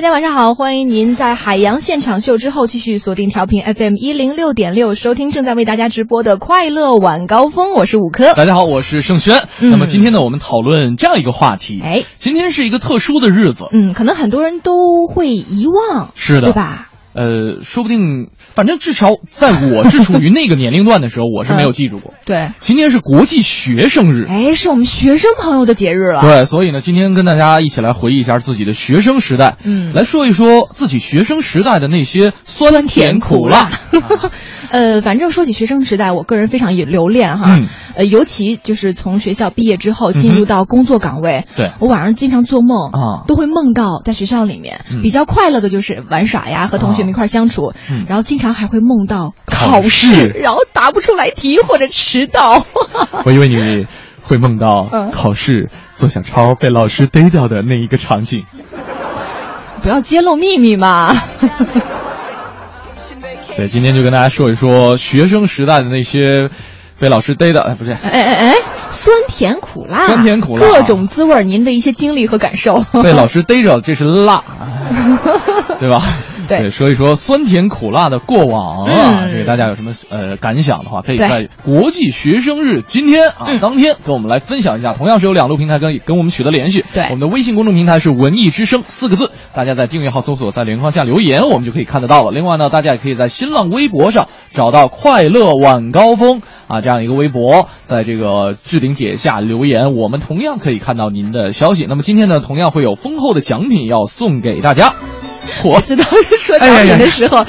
大家晚上好，欢迎您在海洋现场秀之后继续锁定调频 FM 一零六点六，收听正在为大家直播的快乐晚高峰，我是五科。大家好，我是盛轩。嗯那么今天呢，我们讨论这样一个话题。哎，今天是一个特殊的日子。嗯，可能很多人都会遗忘，是的对吧？呃，说不定，反正至少在我是处于那个年龄段的时候，我是没有记住过。对，今天是国际学生日。哎，是我们学生朋友的节日了。对，所以呢，今天跟大家一起来回忆一下自己的学生时代，嗯来说一说自己学生时代的那些酸甜苦辣。呃，反正说起学生时代，我个人非常有留恋哈。嗯呃，尤其就是从学校毕业之后进入到工作岗位，对我晚上经常做梦啊都会梦到在学校里面、嗯比较快乐的就是玩耍呀，和同学们一块相处，嗯然后经常还会梦到考考试然后答不出来题或者迟到。我以为你会梦到嗯考试做小抄被老师逮掉的那一个场景。不要揭露秘密嘛。对，今天就跟大家说一说学生时代的那些被老师逮的，哎，不是，哎哎哎，酸甜苦辣，酸甜苦辣各种滋味儿，您的一些经历和感受。被老师逮着，这是辣，对吧？对说一说酸甜苦辣的过往啊，嗯这个大家有什么呃感想的话，可以在国际学生日今天啊、嗯当天跟我们来分享一下。同样是有两路平台跟跟我们取得联系，对我们的微信公众平台是文艺之声四个字，大家在订阅号搜索，在连框下留言，我们就可以看得到了。另外呢，大家也可以在新浪微博上找到“快乐晚高峰”啊这样一个微博，在这个置顶帖下留言，我们同样可以看到您的消息。那么今天呢，同样会有丰厚的奖品要送给大家。我每次当时说奖品的时候，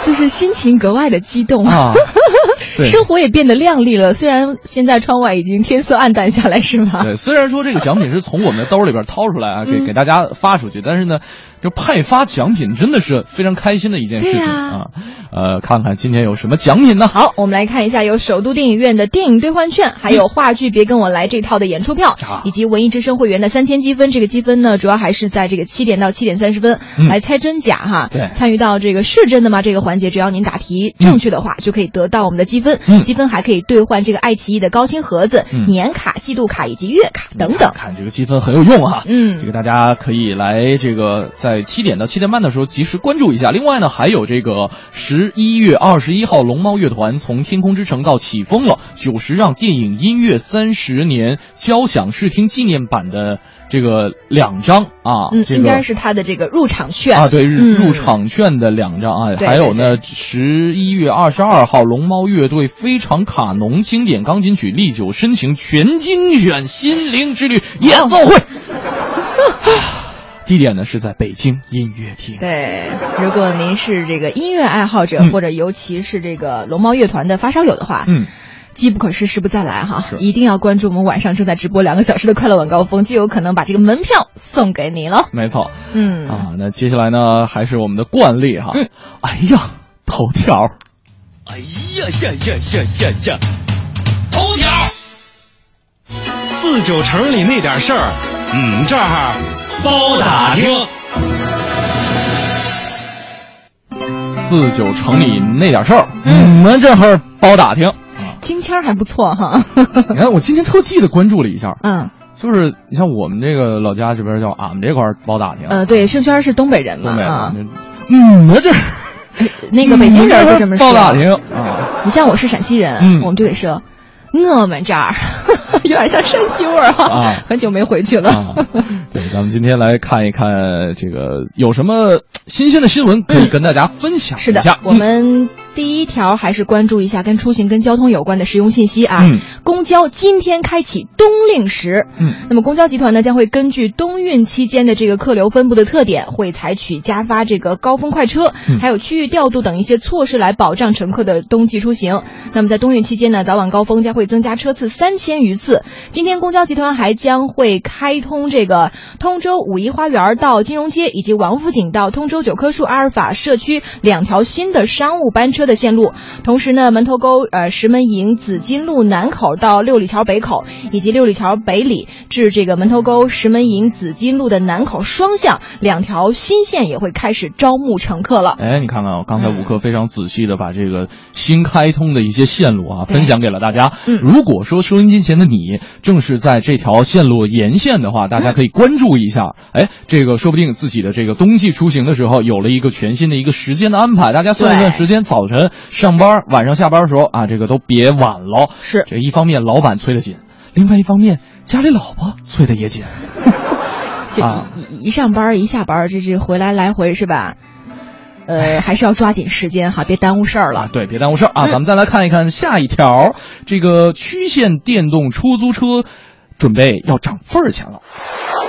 就是心情格外的激动啊 生活也变得亮丽了。虽然现在窗外已经天色暗淡下来，是吗？对，虽然说这个奖品是从我们的兜里边掏出来啊，给嗯给大家发出去，但是呢，就派发奖品真的是非常开心的一件事情啊。呃，看看今天有什么奖品呢？好，我们来看一下有首都电影院的电影兑换券，还有话剧《别跟我来》这套的演出票啊，以及文艺之声会员的三千积分。这个积分呢，主要还是在这个七点到七点三十分嗯来猜真假哈。对参与到这个是真的吗这个环节，只要您答题正确的话，就可以得到我们的积分。嗯积分还可以兑换这个爱奇艺的高清盒子、嗯年卡、季度卡以及月卡等等。看这个积分很有用哈。嗯这个大家可以来这个在七点到七点半的时候及时关注一下。另外呢，还有这个十一月二十一号，龙猫乐团从天空之城到起风了九十让电影音乐三十年交响视听纪念版的这个两张啊，嗯，这个应该是他的这个入场券。啊，对，入嗯。入场券的两张啊，还有呢，十一月二十二号，龙猫乐队非常卡农经典钢琴曲历久深情全精选心灵之旅演奏会，地点呢是在北京音乐厅。对，如果您是这个音乐爱好者，嗯或者尤其是这个龙猫乐团的发烧友的话，嗯，机不可失，时不再来哈，一定要关注我们晚上正在直播两个小时的快乐晚高峰，就有可能把这个门票送给你了。没错嗯，啊。那接下来呢，还是我们的惯例哈。嗯哎呀，头条，哎呀呀呀呀呀呀！头条，四九城里那点事儿，嗯，这儿包打听。四九城里那点事儿，嗯。你们这会儿包打听。金签儿还不错哈。你看，我今天特地的关注了一下，嗯，就是你像我们这个老家这边叫俺们这块儿包打听，呃，对，盛轩是东北人嘛东北啊，人，嗯，我 这那个北京人就这么说。包打听。啊，你像我是陕西人，嗯。我们就得说。我们这儿 有点像山西味儿哈，啊很久没回去了。啊，对，咱们今天来看一看这个有什么新鲜的新闻可以跟大家分享一是的下。，我们第一条还是关注一下跟出行、跟交通有关的实用信息啊。嗯公交今天开启冬令时。嗯，那么公交集团呢将会根据冬运期间的这个客流分布的特点，会采取加发这个高峰快车，嗯还有区域调度等一些措施来保障乘客的冬季出行。那么在冬运期间呢，早晚高峰将会增加车次三千余次。今天公交集团还将会开通这个通州五一花园到金融街以及王府井到通州九棵树阿尔法社区两条新的商务班车车的线路。同时呢，门头沟呃石门营紫金路南口到六里桥北口，以及六里桥北里至这个门头沟石门营紫金路的南口双向两条新线也会开始招募乘客了。哎，你看看，刚才吴克非常仔细的把这个新开通的一些线路啊分享给了大家。嗯如果说收音机前的你正是在这条线路沿线的话，大家可以关注一下。哎，这个说不定自己的这个冬季出行的时候有了一个全新的一个时间的安排。大家算一算时间，早晨上班，晚上下班的时候啊，这个都别晚了。是这一方面老板催得紧，另外一方面家里老婆催得也紧。就啊一一上班一下班，这这回来来回是吧？呃，还是要抓紧时间哈，别耽误事儿啊了，。对，别耽误事儿啊！嗯咱们再来看一看下一条，这个区县电动出租车准备要涨份儿钱了。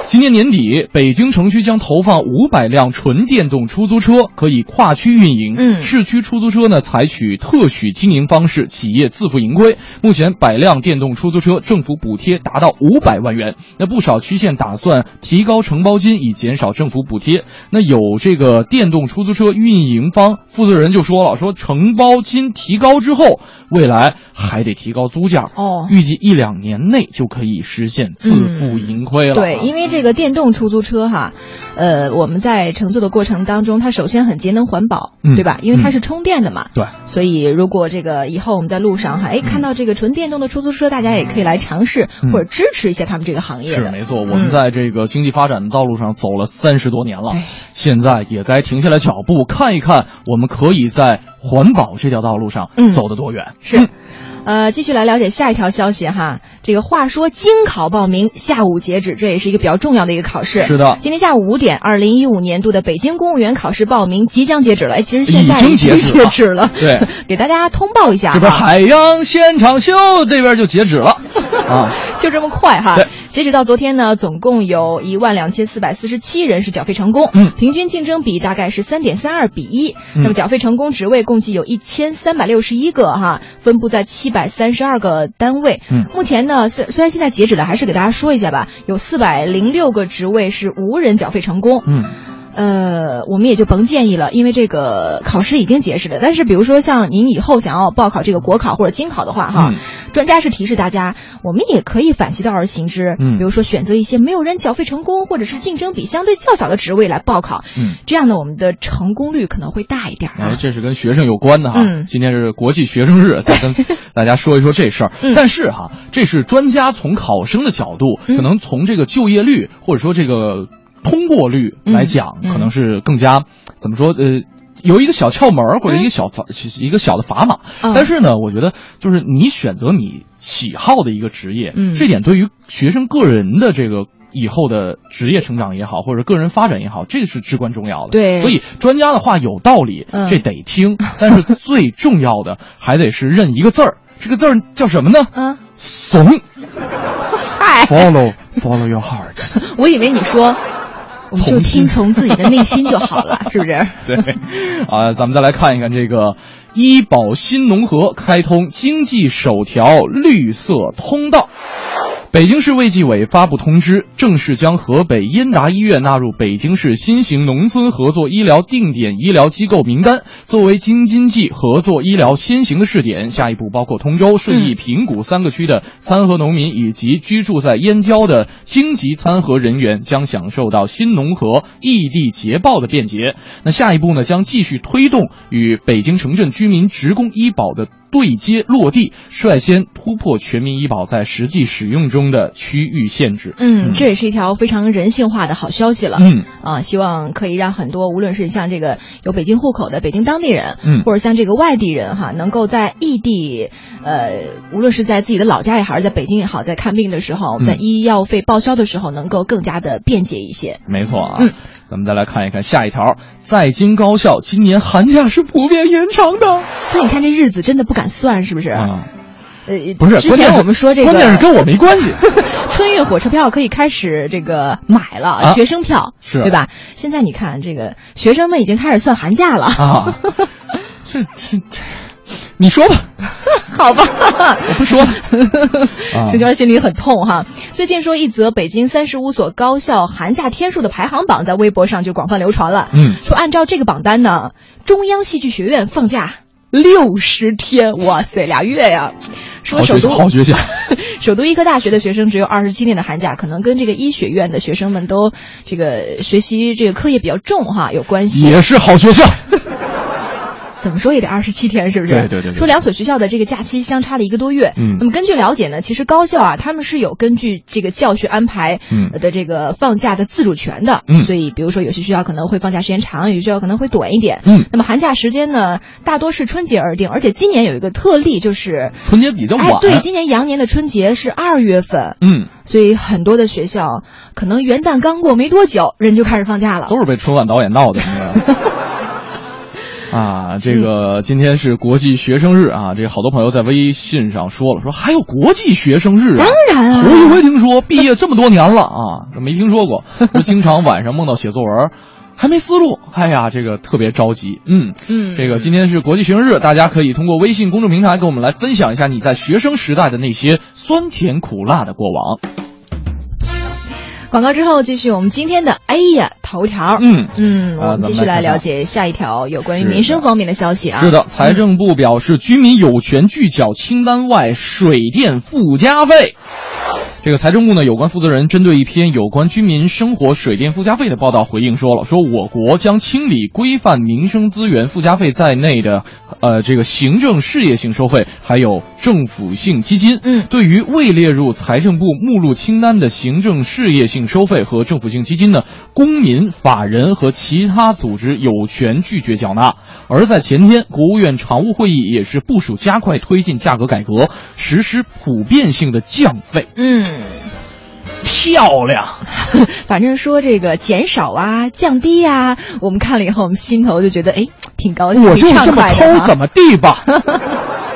今年年底，北京城区将投放五百辆纯电动出租车，可以跨区运营。嗯市区出租车呢，采取特许经营方式，企业自负盈亏。目前，百辆电动出租车政府补贴达到五百万元。那不少区县打算提高承包金，以减少政府补贴。那有这个电动出租车运营方负责人就说了，说承包金提高之后，未来还得提高租价。哦预计一两年内就可以实现自负盈亏了。对，因为这个电动出租车哈，呃，我们在乘坐的过程当中，它首先很节能环保，嗯对吧？因为它是充电的嘛。对。所以如果这个以后我们在路上哈，哎，看到这个纯电动的出租车，大家也可以来尝试嗯或者支持一下他们这个行业的。是没错，我嗯们在这个经济发展的道路上走了三十多年了对，现在也该停下来脚步，看一看我们可以在环保这条道路上嗯走得多远。是。呃，继续来了解下一条消息哈。这个话说京考报名下午截止，这也是一个比较重要的一个考试。是的今天下午五点，二零一五年度的北京公务员考试报名即将截止了。哎，其实现在已经经截止了止了。对，给大家通报一下这边。海洋现场秀这边就截止了 啊。就这么快哈对！截止到昨天呢，总共有一万两千四百四十七人是缴费成功，嗯。平均竞争比大概是三点三二比一、嗯。那么缴费成功职位共计有一千三百六十一个哈，分布在七百三十二个单位。嗯。目前呢，虽虽然现在截止了，还是给大家说一下吧，有四百零六个职位是无人缴费成功。嗯，呃，我们也就甭建议了，因为这个考试已经截止了。但是，比如说像您以后想要报考这个国考或者京考的话，哈，嗯专家是提示大家，我们也可以反其道而行之，嗯比如说选择一些没有人缴费成功或者是竞争比相对较小的职位来报考，嗯，这样呢，我们的成功率可能会大一点哎，啊。这是跟学生有关的哈。嗯今天是国际学生日，再跟 大家说一说这事儿。嗯但是哈，这是专家从考生的角度，嗯可能从这个就业率或者说这个通过率来讲，可能是更加怎么说呃。有一个小窍门儿或者一个小砝、一个小的砝码，嗯但是呢，我觉得就是你选择你喜好的一个职业，嗯这点对于学生个人的这个以后的职业成长也好，或者个人发展也好，这个是至关重要的。对所以专家的话有道理，嗯这得听。但是最重要的 还得是认一个字儿，这个字儿叫什么呢？嗯，怂。嗨，Follow follow your heart。我以为你说，我们就听从自己的内心就好了，是不是？对，啊，咱们再来看一看这个医保新农合开通经济首条绿色通道。北京市卫计委发布通知，正式将河北燕达医院纳入北京市新型农村合作医疗定点医疗机构名单，作为京津冀合作医疗先行的试点。下一步包括通州、顺义、平谷三个区的参合农民以及居住在燕郊的京籍参合人员将享受到新农合异地捷报的便捷。那下一步呢，将继续推动与北京城镇居民职工医保的对接落地，率先突破全民医保在实际使用中的区域限制。嗯，这也是一条非常人性化的好消息了。嗯啊，希望可以让很多无论是像这个有北京户口的北京当地人，嗯或者像这个外地人哈，能够在异地，呃，无论是在自己的老家也好，还是在北京也好，在看病的时候，嗯在医药费报销的时候，能够更加的便捷一些。没错啊。嗯咱们再来看一看下一条，在京高校今年寒假是普遍延长的所以你看这日子真的不敢算，是不是？啊，呃，不是，之前我们说这个，关键是跟我没关系。春运火车票可以开始这个买了，啊学生票是对吧？现在你看这个学生们已经开始算寒假了，啊，这这这，你说吧，好吧？我不说了。啊这觉得心里很痛哈。最近说一则北京三十五所高校寒假天数的排行榜在微博上就广泛流传了。嗯说按照这个榜单呢，中央戏剧学院放假六十天，哇塞，俩月呀！说首都好学校。首都医科大学的学生只有二十七天的寒假，可能跟这个医学院的学生们都这个学习这个课业比较重哈有关系。也是好学校。怎么说也得二十七天，是不是？对对对对说两所学校的这个假期相差了一个多月。嗯那么根据了解呢，其实高校啊，他们是有根据这个教学安排嗯的这个放假的自主权的。嗯所以比如说有些学校可能会放假时间长，有些学校可能会短一点。嗯那么寒假时间呢，大多是春节而定，而且今年有一个特例，就是春节比较晚。哎，对，今年羊年的春节是二月份。嗯，所以很多的学校可能元旦刚过没多久，人就开始放假了。都是被春晚导演闹的。啊，这个今天是国际学生日啊，这个好多朋友在微信上说了，说还有国际学生日啊。当然啊头一回听说，毕业这么多年了啊，没听说过。说经常晚上梦到写作文，还没思路，哎呀，这个特别着急。嗯嗯这个今天是国际学生日，大家可以通过微信公众平台跟我们来分享一下你在学生时代的那些酸甜苦辣的过往。广告之后，继续我们今天的哎呀头条。嗯嗯，我啊们继续来了解下一条有关于民生方面的消息啊。是的，财政部表示，居民有权拒缴清单外水电附加费。这个财政部呢，有关负责人针对一篇有关居民生活水电附加费的报道回应说了，说我国将清理规范民生资源附加费在内的，呃，这个行政事业性收费，还有政府性基金。嗯对于未列入财政部目录清单的行政事业性收费和政府性基金呢，公民、法人和其他组织有权拒绝缴纳。而在前天，国务院常务会议也是部署加快推进价格改革，实施普遍性的降费。嗯，漂亮，反正说这个减少啊、降低呀、我们看了以后，我们心头就觉得哎，挺高兴，我就这么抠，怎么地吧？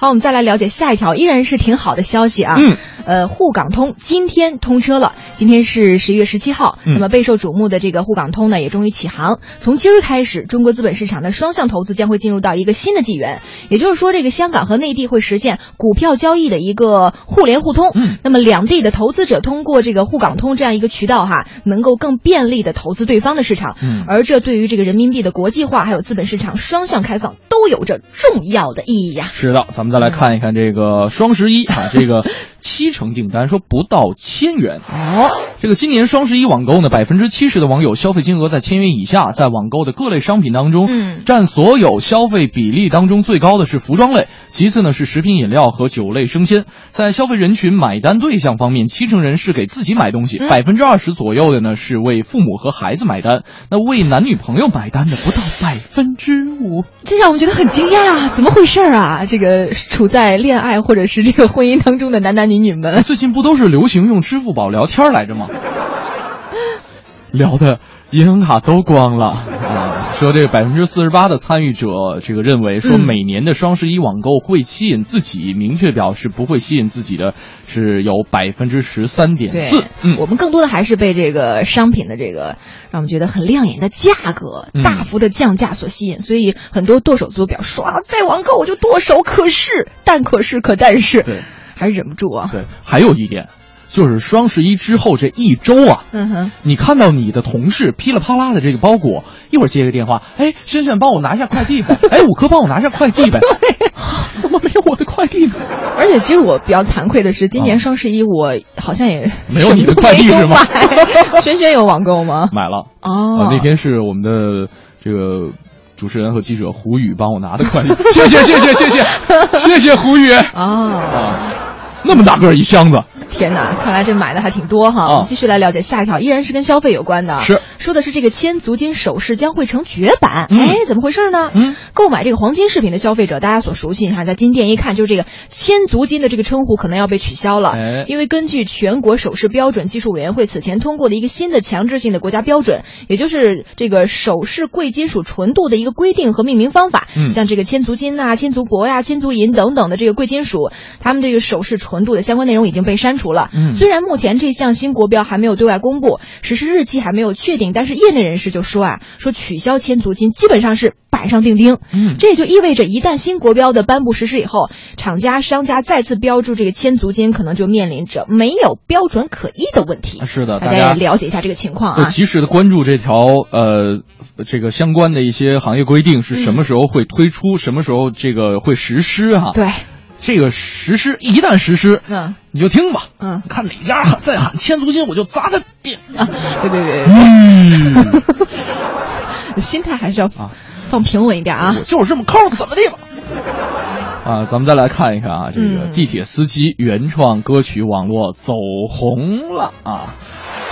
好，我们再来了解下一条，依然是挺好的消息啊。嗯，呃，沪港通今天通车了，今天是十一月十七号。嗯那么备受瞩目的这个沪港通呢，也终于起航。从今儿开始，中国资本市场的双向投资将会进入到一个新的纪元，也就是说，这个香港和内地会实现股票交易的一个互联互通。嗯，那么两地的投资者通过这个沪港通这样一个渠道哈，能够更便利的投资对方的市场。嗯而这对于这个人民币的国际化还有资本市场双向开放都有着重要的意义呀、是的，咱们再来看一看这个双十一啊，这个七成订单说不到千元。哦，这个今年双十一网购呢，百分之七十的网友消费金额在千元以下，在网购的各类商品当中，嗯占所有消费比例当中最高的是服装类，其次呢是食品饮料和酒类生鲜。在消费人群买单对象方面，七成人是给自己买东西，嗯百分之二十左右的呢是为父母和孩子买单，那为男女朋友买单的不到百分之五。这让我们觉得很惊讶啊！怎么回事儿啊？这个处在恋爱或者是这个婚姻当中的男男女女们，最近不都是流行用支付宝聊天来着吗？聊的银行卡都光了啊！说这个百分之四十八的参与者，这个认为说嗯每年的双十一网购会吸引自己，明确表示不会吸引自己的是有百分之十三点四。嗯，我们更多的还是被这个商品的这个让我们觉得很亮眼的价格、嗯大幅的降价所吸引，所以很多剁手族表示说啊，再网购我就剁手。可是，但可是可但是，对还是忍不住啊！对，还有一点，就是双十一之后这一周啊，嗯哼，你看到你的同事噼里啪啦的这个包裹，一会儿接个电话，哎，轩轩帮我拿一下快递呗，哎，五科帮我拿一下快递呗，怎么没有我的快递呢？而且，其实我比较惭愧的是，今年双十一我好像也没有你的快递是吗？轩轩有网购吗？买了哦，那天是我们的这个主持人和记者胡宇帮我拿的快递，谢谢谢谢谢谢谢谢胡宇啊啊。那么大个一箱子，天哪，看来这买的还挺多哈。啊我们继续来了解下一条，依然是跟消费有关的。是说的是这个千足金首饰将会成绝版。嗯哎，怎么回事呢？嗯，购买这个黄金饰品的消费者，大家所熟悉，哈在金店一看，就是这个千足金的这个称呼可能要被取消了。哎因为根据全国首饰标准技术委员会此前通过的一个新的强制性的国家标准，也就是这个首饰贵金属纯度的一个规定和命名方法。嗯像这个千足金呐、千足铂呀、千足银等等的这个贵金属，他们这个首饰纯度的相关内容已经被删除了。嗯虽然目前这项新国标还没有对外公布，实施日期还没有确定，但但是业内人士就说啊，说取消千足金基本上是板上钉钉。嗯这也就意味着一旦新国标的颁布实施以后，厂家商家再次标注这个千足金，可能就面临着没有标准可依的问题。是的，大家也了解一下这个情况会啊。及时的关注这条呃这个相关的一些行业规定是什么时候会推出，什么时候这个会实施哈、对，这个实施一旦实施，嗯你就听吧，嗯看哪家喊再 喊千足金，我就砸他店。啊，对对对嗯，心态还是要啊放平稳一点啊我。就是这么抠，怎么地吧？啊，咱们再来看一看啊，这个嗯地铁司机原创歌曲网络走红了啊。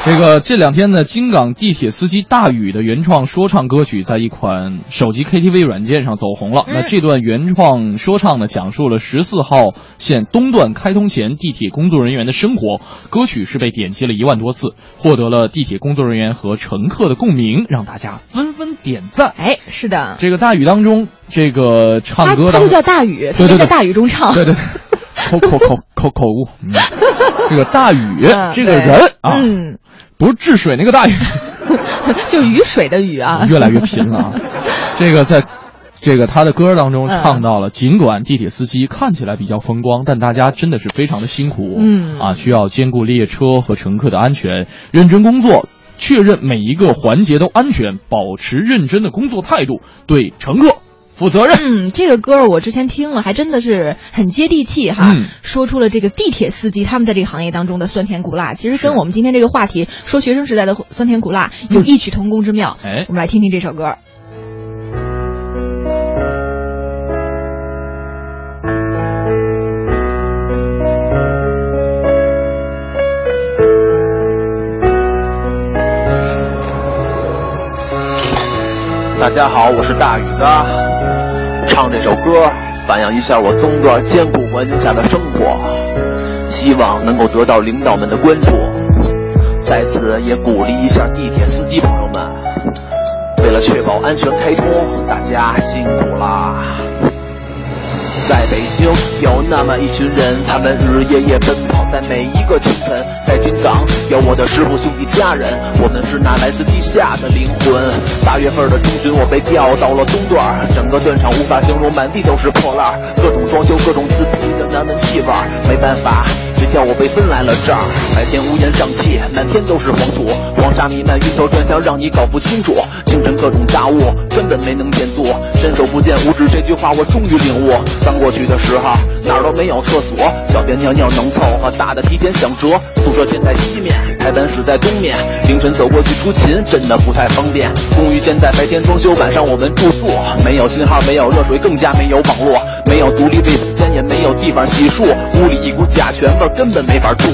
这个这两天呢，京港地铁司机大宇的原创说唱歌曲在一款手机 KTV 软件上走红了。嗯那这段原创说唱呢，讲述了十四号线东段开通前地铁工作人员的生活。歌曲是被点击了一万多次，获得了地铁工作人员和乘客的共鸣，让大家纷纷点赞。哎，是的，这个大宇当中，这个唱歌他就叫大宇，他在大雨中唱。对对对，口口口口口误。嗯 这个大禹嗯这个人啊，嗯，不是治水那个大禹，就雨水的雨啊，越来越贫了啊。这个在。这个他的歌当中嗯唱到了，尽管地铁司机看起来比较风光，但大家真的是非常的辛苦，嗯啊，需要兼顾列车和乘客的安全，认真工作，确认每一个环节都安全，保持认真的工作态度，对乘客负责任。嗯，这个歌我之前听了，还真的是很接地气哈，嗯说出了这个地铁司机他们在这个行业当中的酸甜苦辣，其实跟我们今天这个话题说学生时代的酸甜苦辣有异曲同工之妙。哎我们来听听这首歌。大家好，我是大宇子，唱这首歌反映一下我工作艰苦环境下的生活，希望能够得到领导们的关注。在此也鼓励一下地铁司机朋友们，为了确保安全开通，大家辛苦啦。在北京有那么一群人，他们日日夜夜奔跑在每一个清晨。在京港有我的师傅兄弟家人，我们是那来自地下的灵魂。八月份的中旬，我被调到了东段，整个段场无法形容，满地都是破烂，各种装修，各种刺鼻的难闻气味。没办法，谁叫我被分来了这儿？白天乌烟瘴气，满天都是黄土，黄沙弥漫，晕头转向，让你搞不清楚。清晨各种杂物，根本没能见度，伸手不见五指这句话我终于领悟。刚过去的时候，哪儿都没有厕所，小便尿尿能凑合，大的提前想辙。宿舍建在西面，开班室在东面，凌晨走过去出勤真的不太方便。公寓现在白天装修，晚上我们住宿，没有信号，没有热水，更加没有网络，没有独立卫生间，也没有地方洗漱，屋里一股甲醛味根本没法住。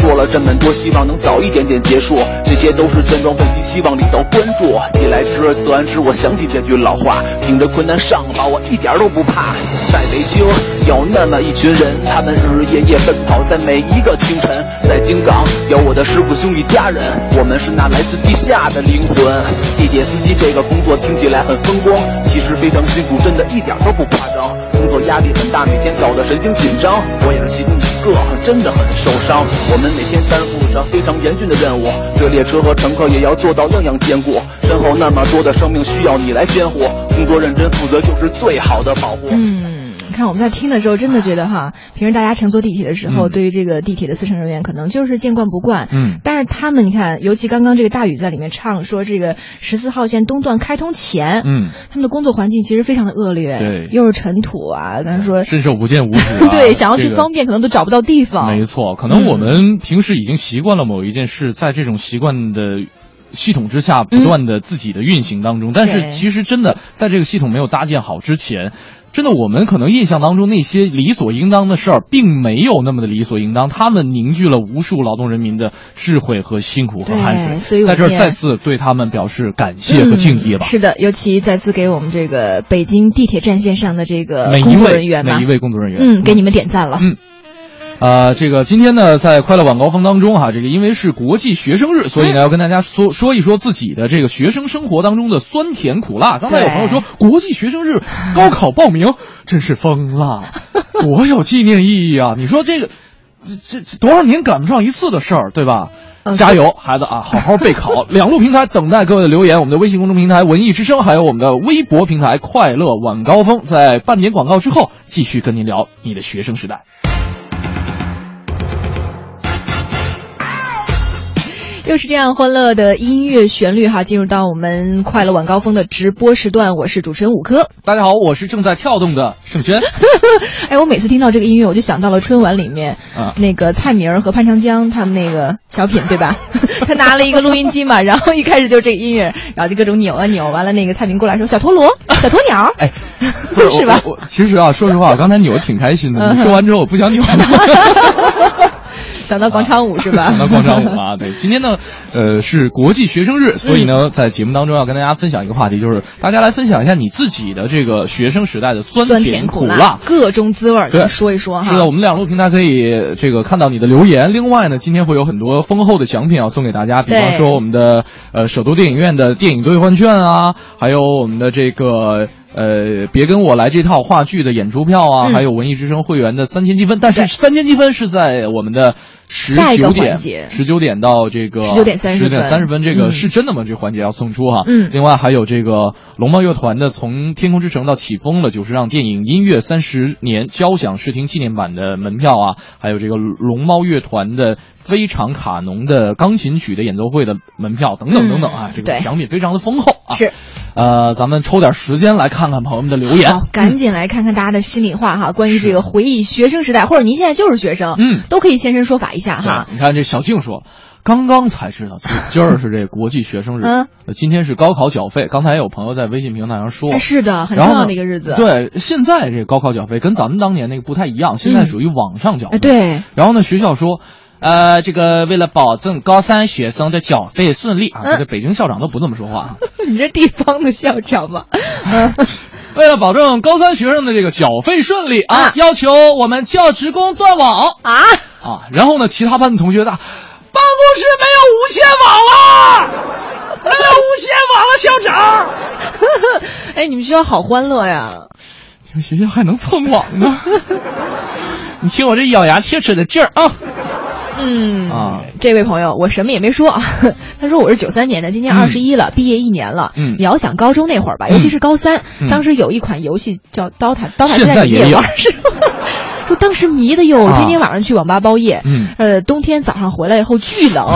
说了这么多，希望能早一点点结束，这些都是现状问题，希望领导关注。既来之则安之，我想起这句老话，凭着困难上吧，我一点都不怕。在北京有那么一群人，他们日日夜夜奔跑在每一个清晨。在京港有我的师傅兄弟家人，我们是那来自地下的灵魂。地铁司机这个工作听起来很风光，其实非常辛苦，真的一点都不夸张。工作压力很大，每天搞得神经紧张，我也是其中一个，真真的很受伤。我们每天担负着非常严峻的任务，对列车和乘客也要做到样样兼顾。身后那么多的生命需要你来监护，工作认真负责就是最好的保护。嗯，看我们在听的时候，真的觉得哈，平时大家乘坐地铁的时候，嗯对于这个地铁的司乘人员可能就是见惯不惯。嗯但是他们，你看，尤其刚刚这个大宇在里面唱说，这个十四号线东段开通前，嗯，他们的工作环境其实非常的恶劣，对又是尘土啊，刚才说，伸手不见五指啊。对，想要去这个方便可能都找不到地方。没错，可能我们平时已经习惯了某一件事，在这种习惯的系统之下，不断的自己的运行当中。但是其实真的在这个系统没有搭建好之前，真的我们可能印象当中那些理所应当的事儿，并没有那么的理所应当。他们凝聚了无数劳动人民的智慧和辛苦和汗水，在这儿再次对他们表示感谢和敬意吧。嗯是的，尤其再次给我们这个北京地铁战线上的这个每一工作位人员吧每一位工作人员，嗯，给你们点赞了。嗯呃，这个今天呢，在快乐晚高峰当中哈、这个因为是国际学生日，所以呢，要跟大家说说一说自己的这个学生生活当中的酸甜苦辣。刚才有朋友说，国际学生日高考报名真是疯了，多有纪念意义啊！你说这个，这这这多少年赶不上一次的事儿，对吧？嗯加油，孩子啊，好好备考。两路平台等待各位的留言，我们的微信公众平台“文艺之声”，还有我们的微博平台“快乐晚高峰”。在半年广告之后，继续跟您聊你的学生时代。又是这样欢乐的音乐旋律哈，进入到我们快乐晚高峰的直播时段，我是主持人五科。大家好，我是正在跳动的盛轩。哎，我每次听到这个音乐，我就想到了春晚里面、啊那个蔡明儿和潘长江他们那个小品，对吧？他拿了一个录音机嘛，然后一开始就这个音乐，然后就各种扭啊扭，完了那个蔡明过来说小陀螺、小鸵鸟，哎，是吧我我其实啊，说实话，我刚才扭的挺开心的。你说完之后，我不想扭了。想到广场舞是吧？想到广场舞啊，对，今天呢，呃，是国际学生日，所以呢，在节目当中要跟大家分享一个话题，就是大家来分享一下你自己的这个学生时代的酸酸甜苦辣。各种滋味儿，对你说一说哈。是的，我们两路平台可以这个看到你的留言。另外呢，今天会有很多丰厚的奖品要送给大家，比方说我们的呃首都电影院的电影兑换券啊，还有我们的这个呃别跟我来这套话剧的演出票啊，嗯还有文艺之声会员的三千积分。但是三千积分是在我们的十九点十九点到这个十九点30十点三十分，这个嗯是真的吗？这个环节要送出哈。嗯另外还有这个龙猫乐团的《从天空之城到起风了》九十让电影音乐三十年交响视听纪念版的门票啊，还有这个龙猫乐团的非常卡农的钢琴曲的演奏会的门票等等等等啊，这个奖品非常的丰厚啊。是，呃，咱们抽点时间来看看朋友们的留言。好，赶紧来看看大家的心里话哈，关于这个回忆学生时代，或者您现在就是学生，嗯都可以现身说法一下哈。你看这小静说，刚刚才知道，今儿是这国际学生日，今天是高考缴费。刚才有朋友在微信平台上说，哎是的，很重要的一个日子。，对，现在这个高考缴费跟咱们当年那个不太一样，现在属于网上缴费。哎，对，然后呢，学校说，呃，这个为了保证高三学生的缴费顺利啊，嗯这北京校长都不这么说话。你这地方的校长吗？嗯，为了保证高三学生的这个缴费顺利啊，啊要求我们教职工断网啊，啊。然后呢，其他班的同学大办公室没有无线网了，没有无线网了，校长。哎，你们学校好欢乐呀！你们学校还能蹭网呢？你听我这咬牙切齿的劲儿啊！嗯啊这位朋友，我什么也没说啊。他说我是九三年的，今年嗯二十一了，毕业一年了。嗯你要想高中那会儿吧，嗯尤其是高三，嗯当时有一款游戏叫《刀塔》，刀塔现在你也玩是吗？说当时迷的哟，啊天天晚上去网吧包夜。嗯呃，冬天早上回来以后巨冷。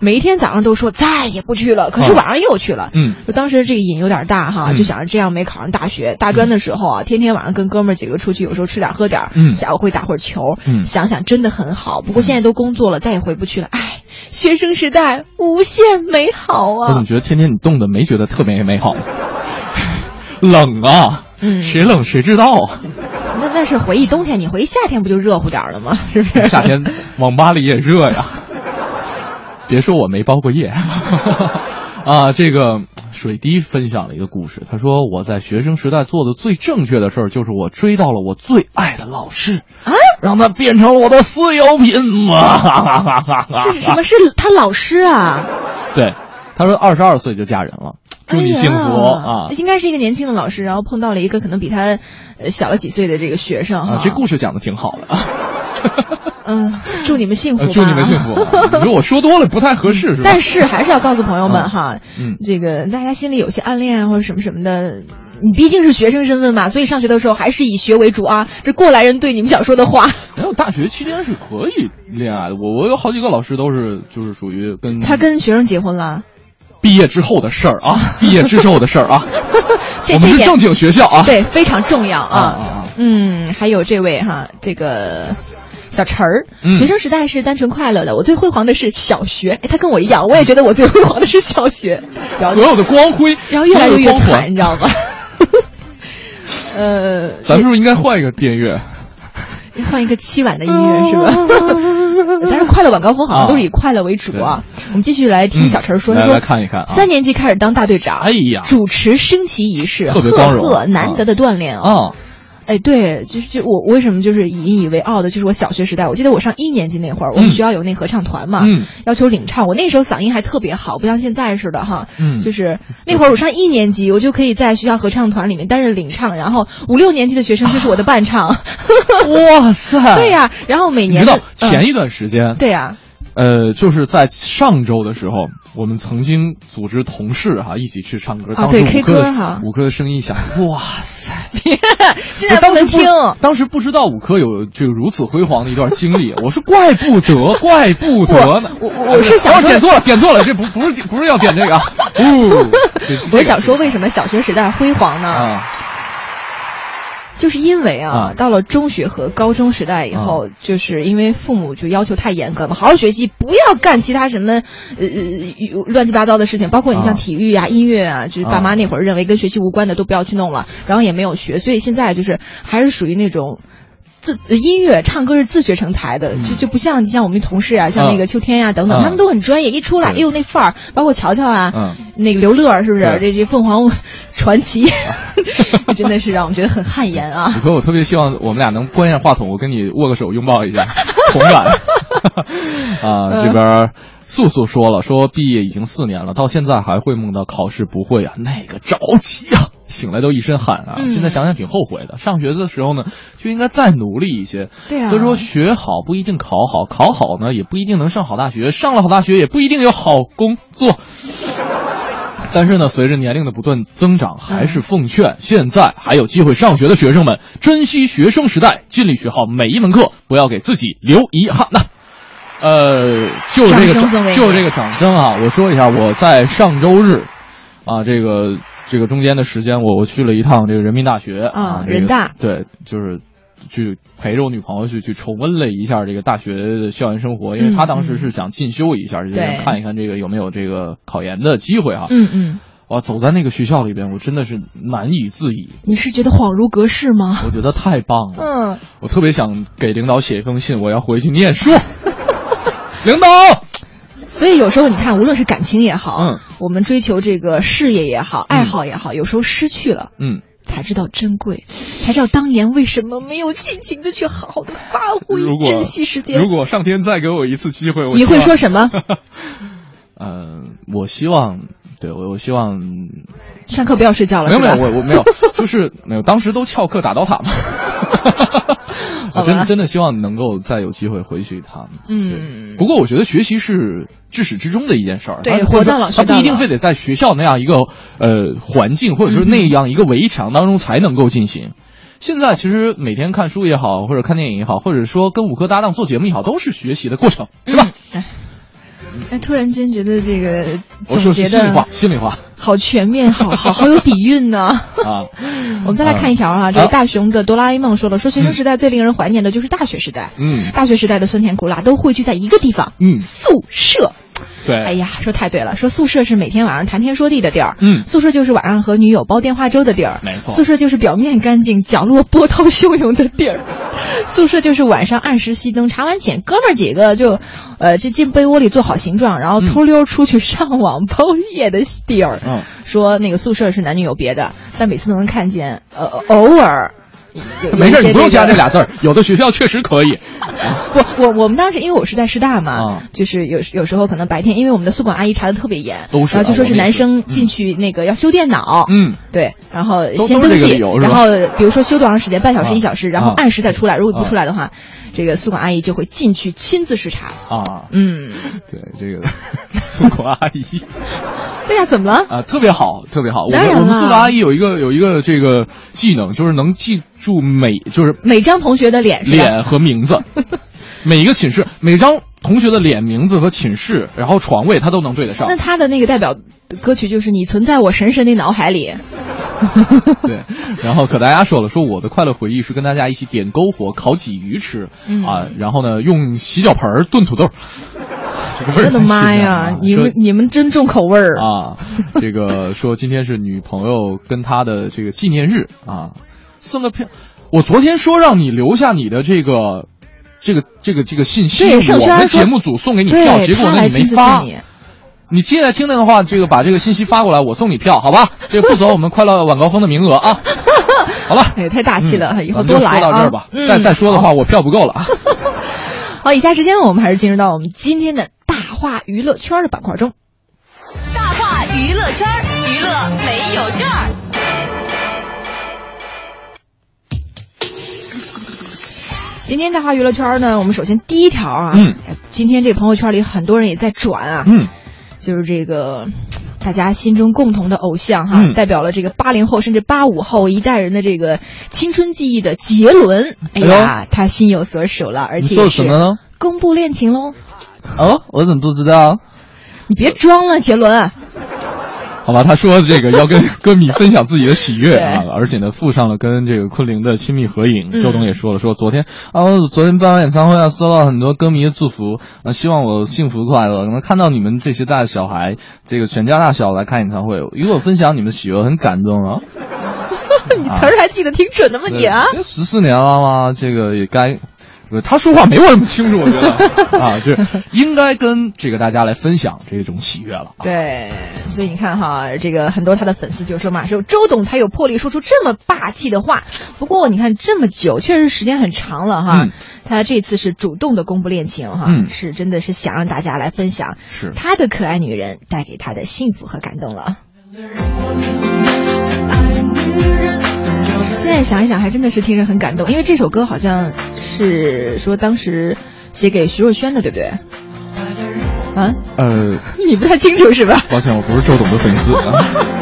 每一天早上都说再也不去了，可是啊晚上又去了。嗯，就当时这个瘾有点大哈，嗯就想着这样没考上大学，大专的时候啊，天天晚上跟哥们儿几个出去，有时候吃点喝点，嗯下午会打会儿球，嗯想想真的很好。不过现在都工作了，再也回不去了。唉，学生时代无限美好啊我怎么！觉得天天你冻的没觉得特别美好？冷啊，嗯谁冷谁知道啊。那那是回忆冬天，你回忆夏天不就热乎点了吗？是不是？夏天网吧里也热呀。别说我没包过夜啊！这个水滴分享了一个故事，他说我在学生时代做的最正确的事儿，就是我追到了我最爱的老师啊，让他变成了我的私有品嘛。是什么？是他老师啊？对，他说二十二岁就嫁人了，祝你幸福、哎啊！应该是一个年轻的老师，然后碰到了一个可能比他呃小了几岁的这个学生哈。啊，这故事讲的挺好的啊。嗯，祝你们 幸福祝你们幸福。你说我说多了不太合适是吧？但是还是要告诉朋友们哈，嗯这个大家心里有些暗恋啊或者什么什么的，你毕竟是学生身份嘛，所以上学的时候还是以学为主啊。这过来人对你们想说的话，没 有，大学期间是可以恋爱的。我我有好几个老师都是就是属于跟他跟学生结婚了，毕业之后的事儿啊，毕业之后的事儿啊。我们是正经学校啊。对非常重要啊嗯，还有这位哈，这个。小陈儿，嗯学生时代是单纯快乐的。我最辉煌的是小学，哎，他跟我一样，我也觉得我最辉煌的是小学。所有的光辉，然后越来越光环惨，你知道吗？呃，咱们是不是应该换一个电乐？换一个凄婉的音乐是吧？但是快乐晚高峰好像都是以快乐为主啊。我们继续来听小陈说，他说看一看啊。三年级开始当大队长，哎呀。主持升旗仪式，特别光荣赫赫难得的锻炼啊。啊，哎，对，就是就我我为什么就是引以为傲的，就是我小学时代，我记得我上一年级那会儿，我们嗯。学校有那合唱团嘛，嗯。要求领唱，我那时候嗓音还特别好，不像现在似的哈，嗯。就是那会儿我上一年级，我就可以在学校合唱团里面担任领唱，然后五六年级的学生就是我的伴唱，哇塞！对呀、然后每你知道年的前一段时间嗯、对呀、呃，就是在上周的时候，我们曾经组织同事哈、一起去唱歌，啊对当时五歌哈五哥的声音一响，哇塞！现在不能听。当时不知道五科有这个如此辉煌的一段经历，我说怪不得，怪不得呢。我我我是想说哦点错了，点错了，这不不是不是要点这个啊。我想说，为什么小学时代辉煌呢？啊，就是因为啊，啊。到了中学和高中时代以后，就是因为父母就要求太严格嘛，好好学习，不要干其他什么呃呃乱七八糟的事情，包括你像啊。体育啊、音乐啊，就是爸妈啊。那会儿认为跟学习无关的都不要去弄了，然后也没有学，所以现在就是还是属于那种。自呃音乐唱歌是自学成才的，就就不像你像我们同事啊，像那个嗯秋天呀、等等，嗯他们都很专业，一出来，哎呦那范儿，包括乔乔啊，嗯那个刘乐是不是？这这凤凰 传奇，真的是让我们觉得很汗颜啊。我特别希望我们俩能关上话筒，我跟你握个手，拥抱一下，同感。啊，这边素素说了，说毕业已经四年了，到现在还会梦到考试不会啊，那个着急啊，醒来都一身汗啊。嗯现在想想挺后悔的，上学的时候呢就应该再努力一些。对啊所以说学好不一定考好，考好呢也不一定能上好大学，上了好大学也不一定有好工作。但是呢，随着年龄的不断增长，还是奉劝现在还有机会上学的学生们，珍惜学生时代，尽力学好每一门课，不要给自己留遗憾呐。呃，就是这个就是这个掌声啊！我说一下，我在上周日，啊，这个这个中间的时间，我我去了一趟这个人民大学啊这个人大对，就是去陪着我女朋友去去重温了一下这个大学的校园生活，因为她当时是想进修一下，就看一看这个有没有这个考研的机会哈。嗯嗯，哇，走在那个学校里边，我真的是难以自已，你是觉得恍如隔世吗？我觉得太棒了。嗯，我特别想给领导写一封信，我要回去念书。领导，所以有时候你看，无论是感情也好，嗯，我们追求这个事业也好，爱好也好，有时候失去了。嗯，才知道珍贵，才知道当年为什么没有尽情的去好好的发挥珍惜时间如。果上天再给我一次机会，我你会说什么？嗯，我希望，对我我希望，上课不要睡觉了，没有没有，我我没有，就是没有，当时都翘课打刀塔嘛。我真的真的希望能够再有机会回去一趟。嗯对不过我觉得学习是至始至终的一件事儿，对它活到老他不一定非得在学校那样一个呃环境或者说嗯那样一个围墙当中才能够进行。现在其实每天看书也好，或者看电影也好，或者说跟五科搭档做节目也好，都是学习的过程，是吧？嗯？哎哎，突然间觉得这个我说总结心里话，心里话好全面，好好好有底蕴呢。啊。我们再来看一条啊，这个大雄的哆啦 A 梦说了，说学生嗯时代最令人怀念的就是大学时代。嗯。大学时代的酸甜苦辣都汇聚在一个地方，嗯。宿舍。对，哎呀，说太对了，说宿舍是每天晚上谈天说地的地儿，嗯。宿舍就是晚上和女友煲电话粥的地儿，没错。宿舍就是表面干净，角落波涛汹涌的地儿，宿舍就是晚上按时熄灯，查完寝，哥们儿几个就，呃，这进被窝里做好形状，然后偷溜出去上网包夜的地儿。嗯。说那个宿舍是男女有别的，但每次都能看见，呃，偶尔。有 没事，你不用加这。俩字儿，有的学校确实可以。不，我我们当时因为我是在师大嘛，啊就是有有时候可能白天，因为我们的宿管阿姨查的特别严，都是然后就说是男生进去那个要修电脑，嗯，对，然后先登记，然后比如说修多长时间，半小时啊。一小时，然后啊按时再出来，如果不啊出来的话，这个宿管阿姨就会进去亲自视察。啊，嗯，对这个宿管阿姨对呀，怎么了？啊，特别好，特别好。我当然们我们了宿管阿姨有一个有一个这个技能，就是能记住每就是每张同学的脸？脸和名字，每一个寝室每张同学的脸、名字和寝室，然后床位，他都能对得上那。他的那个代表歌曲就是你存在我神神的脑海里。对，然后可大家说了，说我的快乐回忆是跟大家一起点篝火、烤鲫鱼吃，嗯啊，然后呢用洗脚盆炖土豆。我的妈呀啊！你们你们真重口味儿！啊，这个说今天是女朋友跟她的这个纪念日啊，送个票。我昨天说让你留下你的这个。这个这个这个信息，我们节目组送给你票，结果呢你没发。你你现在听听的话，这个把这个信息发过来，我送你票，好吧？这个不走 我们快乐晚高峰的名额啊。好了，哎，太大气了，嗯以后多来啊！说到这儿吧，嗯再再说的话，我票不够了啊。好，以下时间我们还是进入到我们今天的大话娱乐圈的板块中。大话娱乐圈，娱乐没有券今天大话娱乐圈呢，我们首先第一条啊，嗯，今今天这个朋友圈里很多人也在转啊，嗯，就是这个大家心中共同的偶像哈，嗯代表了这个八零后甚至八五后一代人的这个青春记忆的杰伦。哎呀，他心有所属了，而且做什么呢？公布恋情喽。哦，我怎么不知道？你别装了，杰伦。好吧，他说这个要跟 歌迷分享自己的喜悦啊，而且呢附上了跟这个昆凌的亲密合影。嗯周董也说了，说昨天啊，我昨天办完演唱会啊，收到很多歌迷的祝福，啊，希望我幸福快乐。能看到你们这些大小孩，这个全家大小来看演唱会，与我分享你们的喜悦，很感动啊。你词儿还记得挺准的吗你啊？这十四年了嘛，这个也该。呃他说话没我那么清楚，我觉得 啊，这应该跟这个大家来分享这种喜悦了。对，所以你看哈，这个很多他的粉丝就说嘛，说周董才有魄力说出这么霸气的话。不过你看这么久，确实时间很长了哈。嗯他这次是主动的公布恋情哈，嗯是真的是想让大家来分享是他的可爱女人带给他的幸福和感动了。现在想一想，还真的是听着很感动，因为这首歌好像是说当时写给徐若瑄的，对不对？啊，呃，你不太清楚是吧？抱歉，我不是周董的粉丝。啊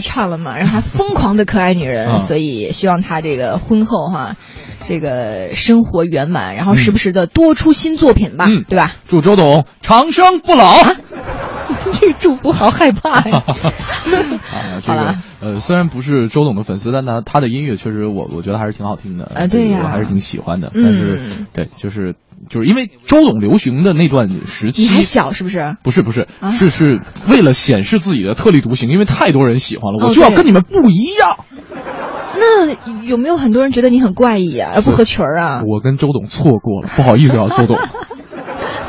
唱了嘛，让他疯狂的可爱女人，嗯所以希望她这个婚后哈，这个生活圆满，然后时不时的多出新作品吧，嗯对吧？祝周董长生不老。这个祝福好害怕呀！啊，这个呃，虽然不是周董的粉丝，但他他的音乐确实我我觉得还是挺好听的啊对我还是挺喜欢的。嗯但是对，就是就是因为周董流行的那段时期你还。小是不是？不是不是啊，是是为了显示自己的特立独行，因为太多人喜欢了，哦我就要跟你们不一样。那有没有很多人觉得你很怪异啊，不合群儿啊？我跟周董错过了，不好意思啊，周董。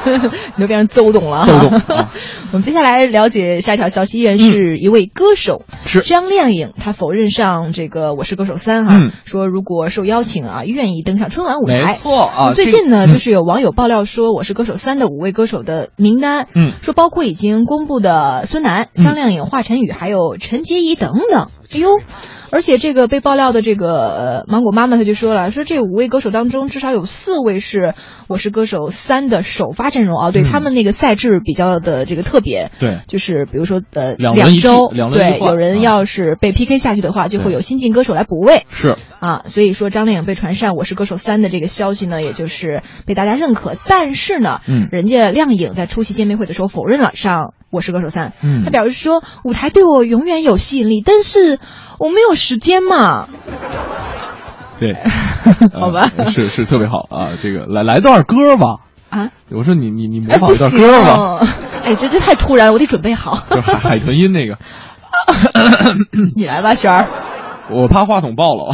你都变成邹董了哈。邹董啊 我们接下来了解下一条消息，依然是一位歌手，是张靓颖，她否认上这个《我是歌手三》哈，嗯说如果受邀请啊，愿意登上春晚舞台。没错啊最近呢，嗯就是有网友爆料说，《我是歌手三》的五位歌手的名单，嗯说包括已经公布的孙楠、嗯张靓颖、华晨宇，还有陈洁仪等等。哎呦。而且这个被爆料的这个呃芒果妈妈她就说了，说这五位歌手当中至少有四位是《我是歌手三》的首发阵容啊，对、嗯他们那个赛制比较的这个特别，对。就是比如说呃两周，两轮一对，有人啊。要是被 PK 下去的话，就会有新晋歌手来补位。是。啊，所以说张靓颖被传上《我是歌手三》的这个消息呢，也就是被大家认可。但是呢，嗯。人家靓颖在出席见面会的时候否认了上《我是歌手三》，嗯他表示说舞台对我永远有吸引力，但是我没有时间嘛。对，好吧呃是是特别好啊。这个来来段歌吧。啊，我说你你你模哎，仿一段歌吧，哦，哎，这这太突然，我得准备好。就海海豚音那个，你来吧，璇儿。我怕话筒爆了。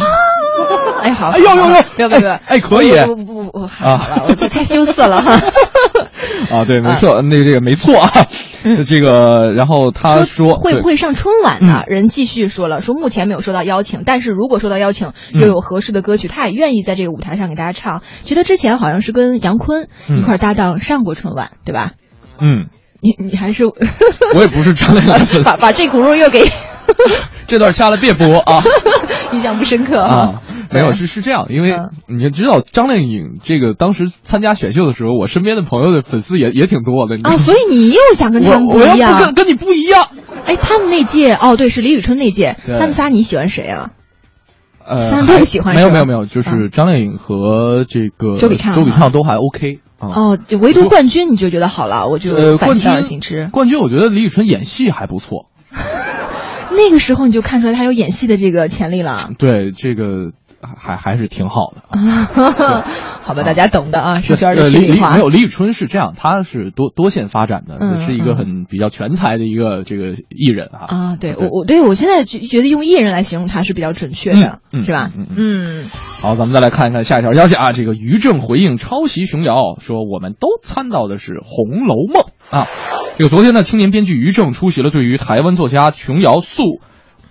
哎，好，哎呦呦呦不要不要不要，哎哎可以不不不不不，好了，我这太羞涩了哈。啊，对，没错，那个这个没错啊。这个，然后他说会不会上春晚呢？人继续说了，说目前没有收到邀请，但是如果收到邀请，嗯又有合适的歌曲，他也愿意在这个舞台上给大家唱。觉得之前好像是跟杨坤嗯一块搭档上过春晚，对吧？嗯，你你还是我也不是张靓颖的粉丝把把这轱辘又给 这段掐了别播啊 印象不深刻啊。没有，是是这样，因为嗯你要知道张靓颖这个当时参加选秀的时候，我身边的朋友的粉丝也也挺多的。啊，所以你又想跟他们我我要不不一样跟？跟你不一样，哎，他们那届哦，对，是李宇春那届，他们仨你喜欢谁啊？呃，三都喜欢没有没有没有，就是张靓颖和这个周笔畅周笔啊畅都还 OK 啊。哦，就唯独冠军你就觉得好了，我就反其道而军行之。冠军，我觉得李宇春演戏还不错。那个时候你就看出来他有演戏的这个潜力了。对，这个还还是挺好的。好吧，大家懂的啊，是轩儿的呃，心里话。李李没有李宇春是这样，他是多多线发展的，嗯是一个很比较全才的一个这个艺人啊。啊，对我我对我现在觉觉得用艺人来形容他是比较准确的，是吧？嗯嗯，好，咱们再来看一看下一条消息啊。这个于正回应抄袭琼瑶，说我们都参到的是《红楼梦》啊。这个昨天呢，青年编剧于正出席了对于台湾作家琼瑶诉。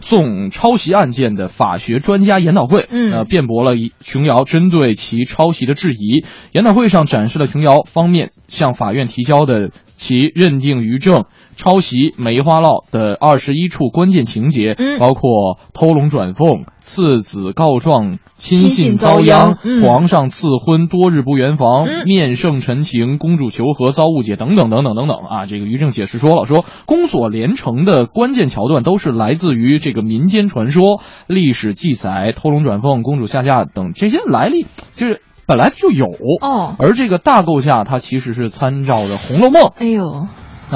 讼抄袭案件的法学专家研讨会，嗯呃，辩驳了一琼瑶针对其抄袭的质疑。研讨会上展示了琼瑶方面向法院提交的其认定于正抄袭《梅花烙》的二十一处关键情节，嗯包括偷龙转凤、次子告状、亲亲信信遭遭殃殃、嗯皇上赐婚多日不圆房、嗯面圣陈情、公主求和遭误解等等等等等等啊！这个于正解释说了，说宫锁连城的关键桥段都是来自于这个民间传说、历史记载、偷龙转凤、公主下嫁等这些来历，就是本来就有。哦，而这个大构架，它其实是参照着《红楼梦哎呦，》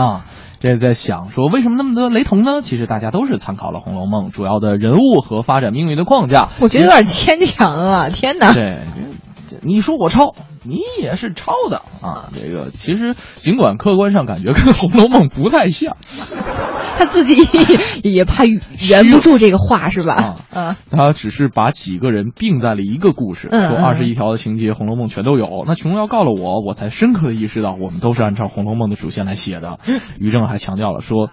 啊。这在想说，为什么那么多雷同呢？其实大家都是参考了《红楼梦》主要的人物和发展命运的框架。我觉得有点牵强啊！天哪，对，你说我抄，你也是抄的啊。这个其实尽管客观上感觉跟《红楼梦》不太像，他自己 也怕圆不住这个话是吧啊？嗯，他只是把几个人并在了一个故事，说二十一条的情节，《红楼梦》全都有。那琼瑶告了我，我才深刻的意识到，我们都是按照《红楼梦》的主线来写的。嗯于正还强调了说，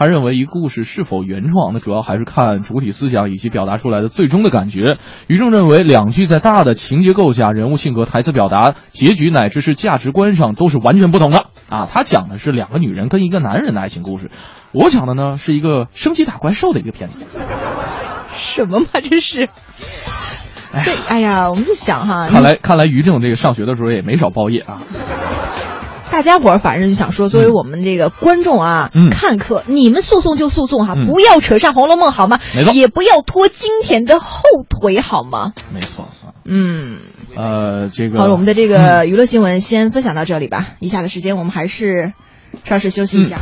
他认为一个故事是否原创，那主要还是看主体思想以及表达出来的最终的感觉。于正认为，两句在大的情节构架、人物性格、台词表达、结局乃至是价值观上都是完全不同的啊。他讲的是两个女人跟一个男人的爱情故事，我讲的呢是一个升级打怪兽的一个片子。什么嘛这是？这哎呀，我们就想哈，看来看来于正这个上学的时候也没少包夜啊。大家伙儿反正就想说，作为我们这个观众啊，嗯看客，你们诉讼就诉讼哈，嗯不要扯上《红楼梦》好吗？没错也不要拖金田的后腿好吗？没错啊，嗯，呃，这个好了，我们的这个娱乐新闻先分享到这里吧。以下的时间我们还是稍事休息一下。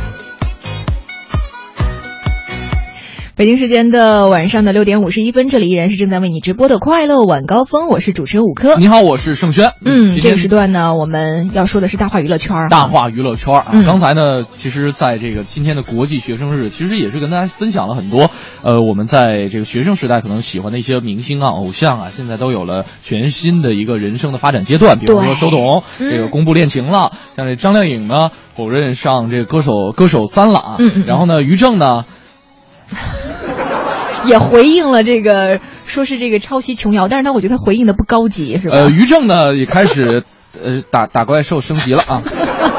北京时间的晚上的六点五十一分，这里依然是正在为你直播的快乐晚高峰，我是主持人五科。你好，我是盛轩。嗯，这个时段呢，我们要说的是大话娱乐圈儿。大话娱乐圈啊，嗯刚才呢，其实在这个今天的国际学生日，其实也是跟大家分享了很多，呃，我们在这个学生时代可能喜欢的一些明星啊、偶像啊，现在都有了全新的一个人生的发展阶段。比如说周董，嗯这个公布恋情了，像这张靓颖呢，否认上这个歌手歌手三了啊，嗯然后呢，于正呢，也回应了这个，说是这个抄袭琼瑶，但是呢我觉得他回应的不高级，是吧？呃，于正呢也开始 呃打打怪兽升级了啊。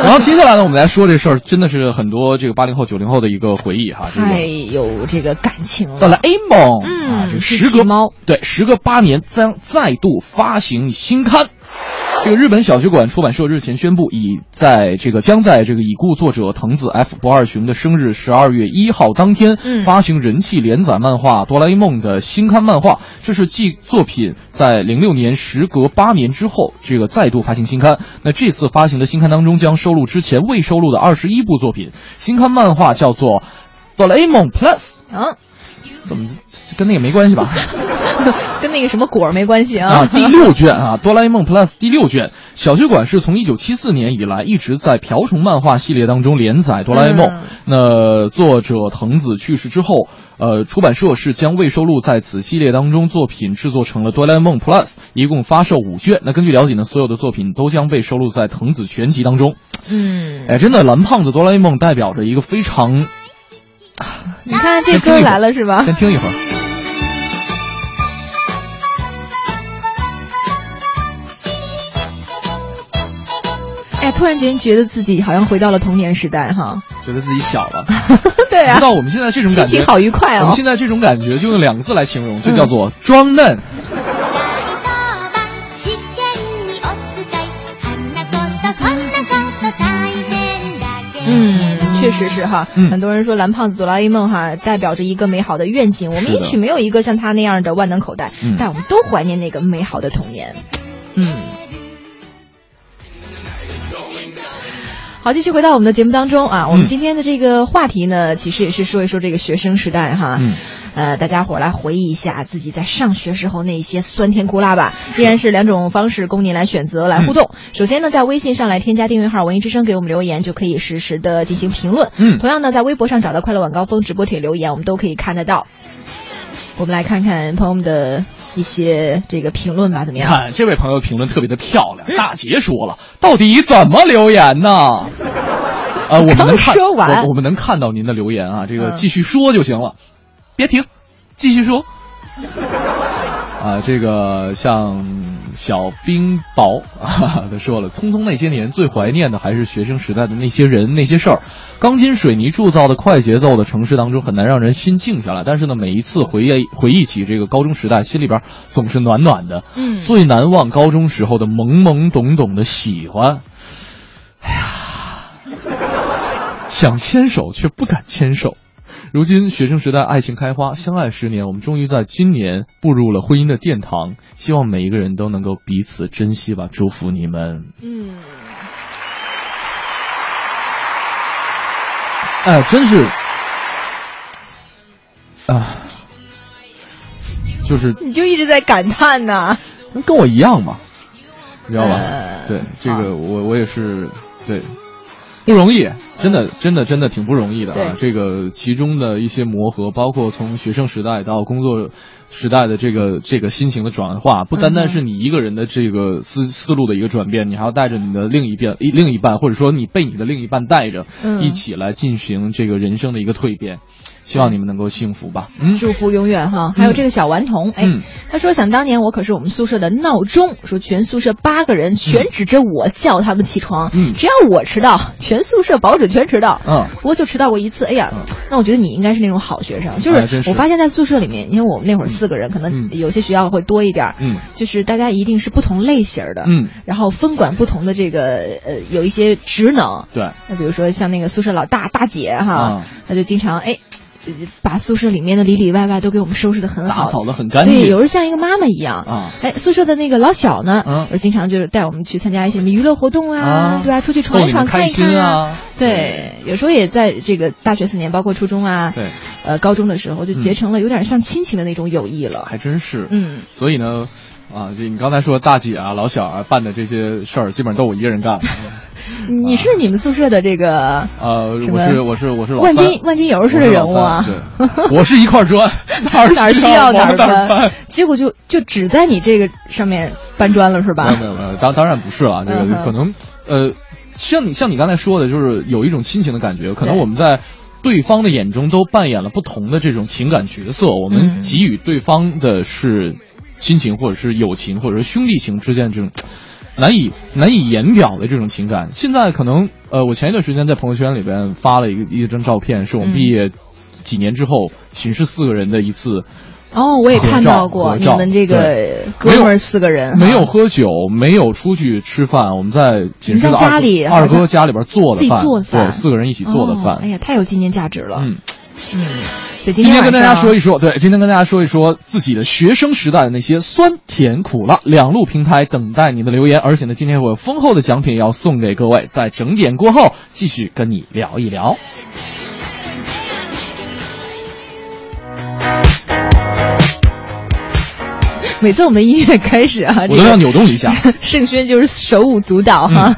然后接下来呢，我们来说这事儿，真的是很多这个八零后、九零后的一个回忆哈。这个太有这个感情了。到了 A 梦，嗯啊，这个时隔猫对，时隔八年将再度发行新刊。这个日本小学馆出版社日前宣布，已在这个将在这个已故作者藤子 F 不二雄的生日十二月一号当天，嗯发行人气连载漫画《哆啦 A 梦》的新刊漫画。这是继作品在零六年时隔八年之后，这个再度发行新刊。那这次发行的新刊当中将收录之前未收录的二十一部作品。新刊漫画叫做《哆啦 A 梦 Plus》。啊，怎么跟那个没关系吧？跟那个什么果儿没关系啊。啊，第六卷啊，《哆啦 A 梦 Plus》第六卷，小学馆是从一九七四年以来一直在瓢虫漫画系列当中连载《哆啦 A 梦》嗯那作者藤子去世之后，呃，出版社是将未收录在此系列当中作品制作成了《哆啦 A 梦 Plus》，一共发售五卷。那根据了解呢，所有的作品都将被收录在藤子全集当中。嗯，哎，真的，蓝胖子哆啦 A 梦代表着一个非常…… 你看这歌来了是吧？先听一会儿。哎呀，突然间觉得自己好像回到了童年时代哈。觉得自己小了，对啊知，道我们现在这种感觉心情好愉快哦我们。现在这种感觉就用两个字来形容，就叫做装嫩。試确实是哈，嗯很多人说蓝胖子哆啦 A 梦哈代表着一个美好的愿景，我们也许没有一个像他那样的万能口袋，嗯但我们都怀念那个美好的童年。嗯。好，继续回到我们的节目当中啊，我们嗯今天的这个话题呢，其实也是说一说这个学生时代哈，嗯，呃，大家伙儿来回忆一下自己在上学时候那些酸甜苦辣吧。依然是两种方式供您来选择来互动。首先呢，在微信上来添加订阅号“文艺之声”，给我们留言就可以实时的进行评论。嗯同样呢，在微博上找到“快乐晚高峰”直播帖留言，我们都可以看得到。我们来看看朋友们的一些这个评论吧，怎么样？看这位朋友评论特别的漂嗯亮，大姐说了，到底怎么留言呢？呃，我们能看，说完我我们能看到您的留言啊，这个嗯继续说就行了，别停，继续说。啊，这个像小冰雹啊，他说了，匆匆那些年，最怀念的还是学生时代的那些人、那些事儿。钢筋水泥铸造的快节奏的城市当中，很难让人心静下来。但是呢，每一次回忆回忆起这个高中时代，心里边总是暖暖的。嗯最难忘高中时候的懵懵懂懂的喜欢。哎呀，想牵手却不敢牵手。如今学生时代爱情开花，相爱十年，我们终于在今年步入了婚姻的殿堂。希望每一个人都能够彼此珍惜吧，祝福你们。嗯，哎，真是，啊，就是你就一直在感叹呐。跟我一样嘛，你知道吧？呃对，这个我我也是对，不容易，真的真的真的挺不容易的啊。这个其中的一些磨合，包括从学生时代到工作时代的这个这个心情的转化，不单单是你一个人的这个思思路的一个转变，你还要带着你的另一边另一半，或者说你被你的另一半带着，嗯一起来进行这个人生的一个蜕变。希望你们能够幸福吧。嗯，祝福永远哈。还有这个小顽童，哎，嗯。他说想当年我可是我们宿舍的闹钟，说全宿舍八个人全指着我叫他们起床，嗯。只要我迟到，全宿舍保准全迟到。嗯。不过就迟到过一次，哎呀，那我觉得你应该是那种好学生，就是我发现在宿舍里面，因为我们那会儿四个人，可能有些学校会多一点儿，嗯。就是大家一定是不同类型儿的，嗯，然后分管不同的这个呃有一些职能，对，那比如说像那个宿舍老大大姐哈，啊她就经常哎。呃把宿舍里面的里里外外都给我们收拾的很好，打扫的很干净对，有时候像一个妈妈一样啊。哎，宿舍的那个老小呢，嗯我经常就是带我们去参加一些什么娱乐活动啊，啊对吧？出去闯一闯，看一看啊对，有时候也在这个大学四年，包括初中啊，对，呃，高中的时候就结成了有点像亲情的那种友谊了。还真是。嗯，所以呢，啊，就你刚才说大姐啊、老小啊办的这些事儿，基本上都我一个人干。你是你们宿舍的这个呃，我是我是我是老万金万金油式的人物啊。我是老三对，我是一块砖，哪儿哪儿需要哪搬，结果就就只在你这个上面搬砖了是吧？没有没有没有，当当然不是了，这个可能呃，像你像你刚才说的，就是有一种亲情的感觉，可能我们在。对方的眼中都扮演了不同的这种情感角色，我们嗯。给予对方的是亲情，或者是友情，或者是兄弟情之间这种难以难以言表的这种情感。现在可能呃，我前一段时间在朋友圈里边发了一个一张照片，是我们嗯毕业几年之后寝室四个人的一次哦，我也看到过你们这个哥们儿四个人哈，没有喝酒，没有出去吃饭，我们在寝室二哥家里二哥家里边做的自己饭，对，四个人一起做的饭。哦哎呀，太有纪念价值了。嗯，嗯，所以今天天跟大家说一说，对，今天跟大家说一说自己的学生时代的那些酸甜苦辣，两路平台等待你的留言。而且呢，今天我有丰厚的奖品要送给各位，在整点过后继续跟你聊一聊。每次我们的音乐开始啊，我都要扭动一下。盛轩就是手舞足蹈哈。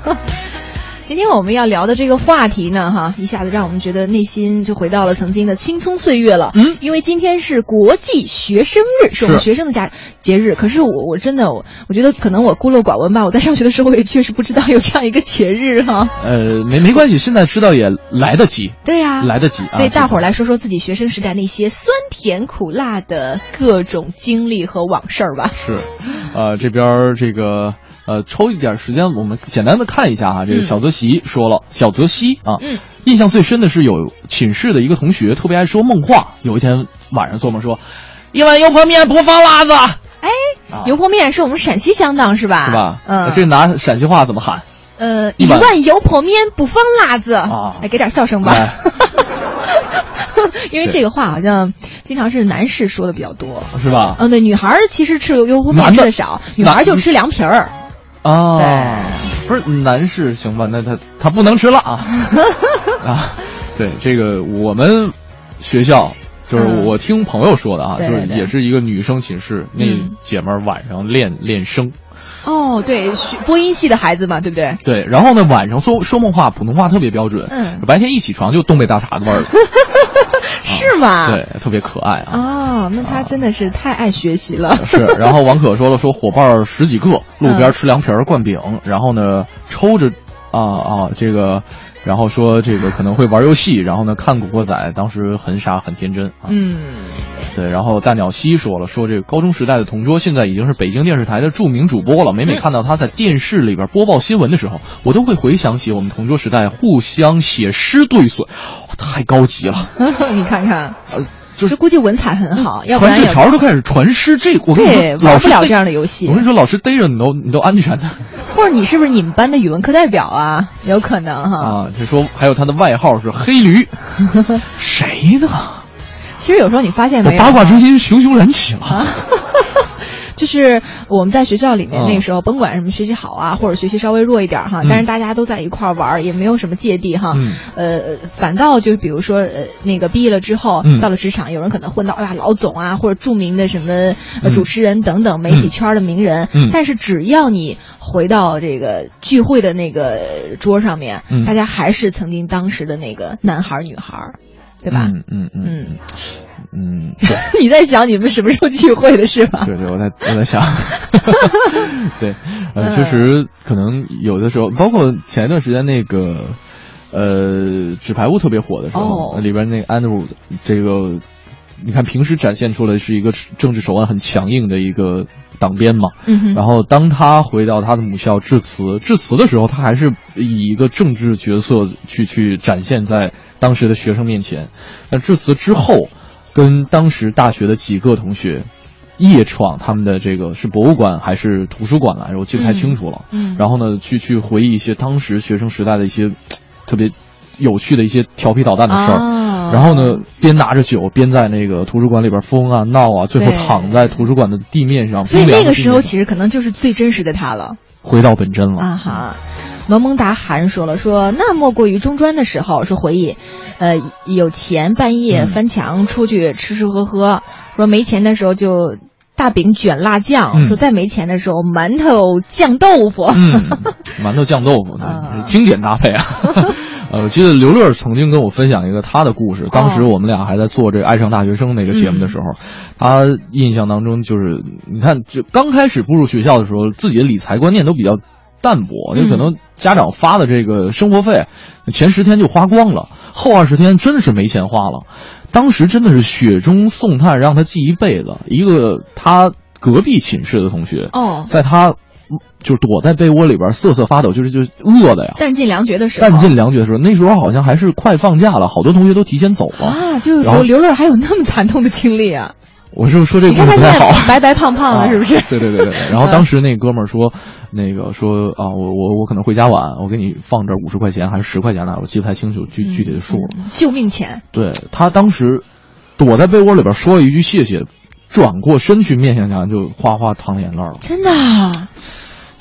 今天我们要聊的这个话题呢，哈，一下子让我们觉得内心就回到了曾经的青葱岁月了。嗯，因为今天是国际学生日，是我们学生的节节日。可是我我真的我我觉得可能我孤陋寡闻吧，我在上学的时候也确实不知道有这样一个节日哈。呃，没没关系，现在知道也来得及。对呀、来得及啊所以大伙儿来说说自己学生时代那些酸甜苦辣的各种经历和往事儿吧。是，呃，这边这个呃，抽一点时间，我们简单的看一下哈。这个嗯小泽西说了，小泽西啊，嗯印象最深的是有寝室的一个同学特别爱说梦话。有一天晚上做梦说，一碗油泼面不放辣子，哎，啊油泼面是我们陕西乡党是吧？是吧？嗯，这拿陕西话怎么喊？呃，一碗油泼面不放辣子啊哎，给点笑声吧来。因为这个话好像经常是男士说的比较多。是吧？嗯，对，女孩儿其实吃油泼面吃的少，女孩儿就吃凉皮儿。啊，不是男士行吧？那他他不能吃辣啊 啊！对，这个我们学校就是嗯我听朋友说的啊，就是也是一个女生寝室，那嗯姐们儿晚上练练声，哦，对，学播音系的孩子嘛，对不对？对，然后呢晚上说说梦话，普通话特别标准，嗯白天一起床就东北大碴子味儿了，是吗？。对，特别可爱啊。哦，那他真的是太爱学习了。是，然后王可说了，说伙伴儿十几个，路边吃凉皮儿、灌饼，然后呢抽着啊啊这个，然后说这个可能会玩游戏，然后呢看《古惑仔》，当时很傻很天真啊。嗯，对，然后大鸟西说了，说这个高中时代的同桌现在已经是北京电视台的著名主播了。每每看到他在电视里边播报新闻的时候，我都会回想起我们同桌时代互相写诗对损，哇太高级了。你看看，呃，就是估计文采很好，要不然传纸条都开始传诗，这我跟你对说，玩不了这样的游戏我跟你说，老师逮着你都你都安全的或者你是不是你们班的语文课代表啊？有可能哈。啊。就说还有他的外号是黑驴，谁呢？其实有时候你发现没有，八卦之心熊熊燃起了。啊，就是我们在学校里面嗯。那个时候，甭管什么学习好啊，或者学习稍微弱一点哈，嗯。但是大家都在一块儿玩儿，也没有什么芥蒂哈。嗯。呃，反倒就是比如说呃，那个毕业了之后，嗯。到了职场，有人可能混到哎呀老总啊，或者著名的什么主持人等等媒体圈的名人，嗯。但是只要你回到这个聚会的那个桌上面，嗯。大家还是曾经当时的那个男孩儿女孩儿，对吧？嗯嗯嗯嗯。嗯，你在想你们什么时候聚会的是吧？对对，我在我在想，对，呃，嗯。确实可能有的时候，包括前一段时间那个，呃，纸牌屋特别火的时候，哦。里边那个 Andrew 这个，你看平时展现出来是一个政治手腕很强硬的一个党鞭嘛，嗯，然后当他回到他的母校致辞，致辞的时候，他还是以一个政治角色去去展现在当时的学生面前。那致辞之后，跟当时大学的几个同学夜闯他们的这个是博物馆还是图书馆来着，我记不太清楚了。嗯，然后呢，去去回忆一些当时学生时代的一些特别有趣的一些调皮捣蛋的事儿。啊然后呢，边拿着酒边在那个图书馆里边疯啊闹啊，最后躺在图书馆的地面上。所以那个时候其实可能就是最真实的他了回到本真了啊哈。萌萌达涵说了说，那莫过于中专的时候，说回忆，呃，有钱半夜嗯翻墙出去吃吃喝喝，说没钱的时候就大饼卷辣酱，嗯说再没钱的时候馒头酱豆腐。嗯，馒头酱豆腐，对啊经典搭配啊。呃，我记得刘乐曾经跟我分享一个他的故事，当时我们俩还在做这个《爱上大学生》那个节目的时候，他印象当中就是，你看，就刚开始步入学校的时候，自己的理财观念都比较淡薄，就可能家长发的这个生活费，前十天就花光了，后二十天真的是没钱花了。当时真的是雪中送炭，让他记一辈子。一个他隔壁寝室的同学，哦，在他就躲在被窝里边瑟瑟发抖，就是就是饿的呀，弹尽粮绝的时候，弹尽粮绝的时候，那时候好像还是快放假了，好多同学都提前走了。啊，就刘刘乐还有那么惨痛的经历啊！我是说这你看他现个故事不太好。白白胖胖的，是不是？啊对对对对对。然后当时那哥们儿说，那个说啊，我我我可能回家晚，我给你放这五十块钱还是十块钱呢，我记不太清楚具具体的数了。嗯救命钱。对他当时躲在被窝里边说了一句谢谢，转过身去面向墙就哗哗淌眼泪了。真的啊，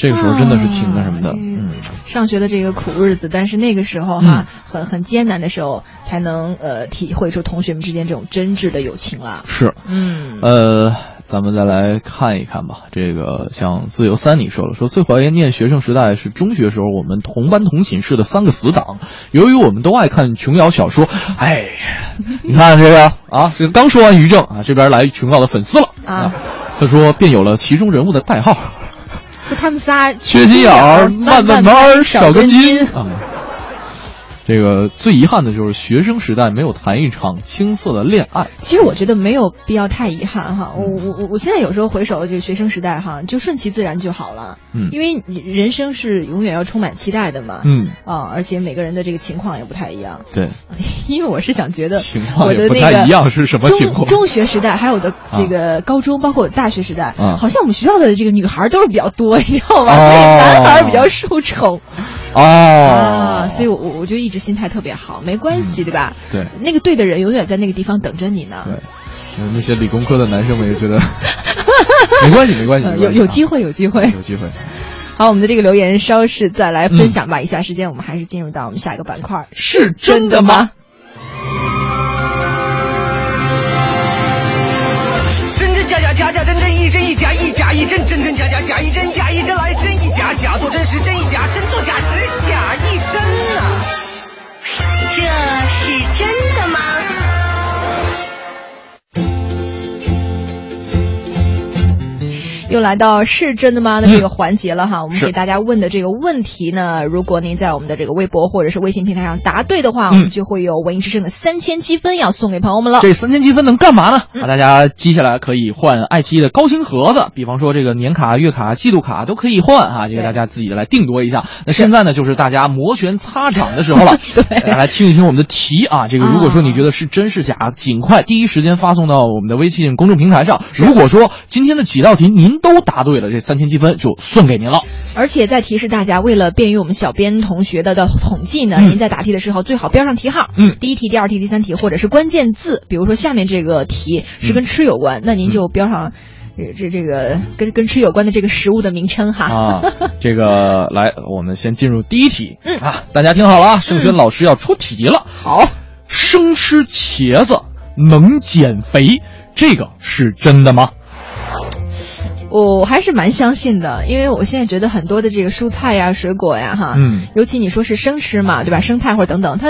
这个时候真的是挺那什么的，啊嗯。上学的这个苦日子，但是那个时候哈，很很艰难的时候，才能呃体会出同学们之间这种真挚的友情了。是，嗯，呃，咱们再来看一看吧。这个像自由三，你说了，说最怀念学生时代是中学时候我们同班同寝室的三个死党。由于我们都爱看琼瑶小说，哎，你看这个啊，这个刚说完于正啊，这边来琼瑶的粉丝了啊，他说便有了其中人物的代号。就他们仨缺心眼儿，慢慢慢儿少根筋啊。这个最遗憾的就是学生时代没有谈一场青涩的恋爱。其实我觉得没有必要太遗憾哈，我我我我现在有时候回首就学生时代哈，就顺其自然就好了。嗯因为你人生是永远要充满期待的嘛。嗯，啊，而且每个人的这个情况也不太一样。对，因为我是想觉得情况我也不太一样是什么情况中中学时代还有的这个高中，包括大学时代，啊好像我们学校的这个女孩都是比较多，你知道吗？哦所以男孩比较受宠。哦啊，所以我我我就一直心态特别好，没关系，对吧？对那个对的人永远在那个地方等着你呢。对，呃那些理工科的男生们也觉得 没关系，没关系，有有机会，有机会啊。有机会。好，我们的这个留言稍事再来分享吧。以下时间我们还是进入到我们下一个板块，是真的吗？假真真一真一假一假一真真真假假假一真假一真来真一假假做真时真一假真做假时假一真呐、这是真的吗？又来到是真的吗的这个环节了哈，我们给大家问的这个问题呢，如果您在我们的这个微博或者是微信平台上答对的话，我们就会有文艺之声的三千积分要送给朋友们了。这三千积分能干嘛呢？嗯啊，大家接下来可以换爱奇艺的高清盒子，比方说这个年卡、月卡、季度卡都可以换啊，这个大家自己来定夺一下。那现在呢，就是大家摩拳擦掌的时候了。对大家来听一听我们的题啊，这个如果说你觉得是真是假，尽快第一时间发送到我们的微信公众平台上。如果说今天的几道题您都答对了，这三千积分就送给您了。而且再提示大家，为了便于我们小编同学的的统计呢，嗯您在答题的时候最好标上题号，嗯第一题、第二题、第三题，或者是关键字，比如说下面这个题是跟吃有关，那您就标上。这这这个跟跟吃有关的这个食物的名称哈，啊，这个来，我们先进入第一题。嗯啊，大家听好了啊，盛轩老师要出题了。好，生吃茄子能减肥，这个是真的吗？我还是蛮相信的，因为我现在觉得很多的这个蔬菜呀、水果呀，哈，嗯。尤其你说是生吃嘛，对吧？生菜或者等等，它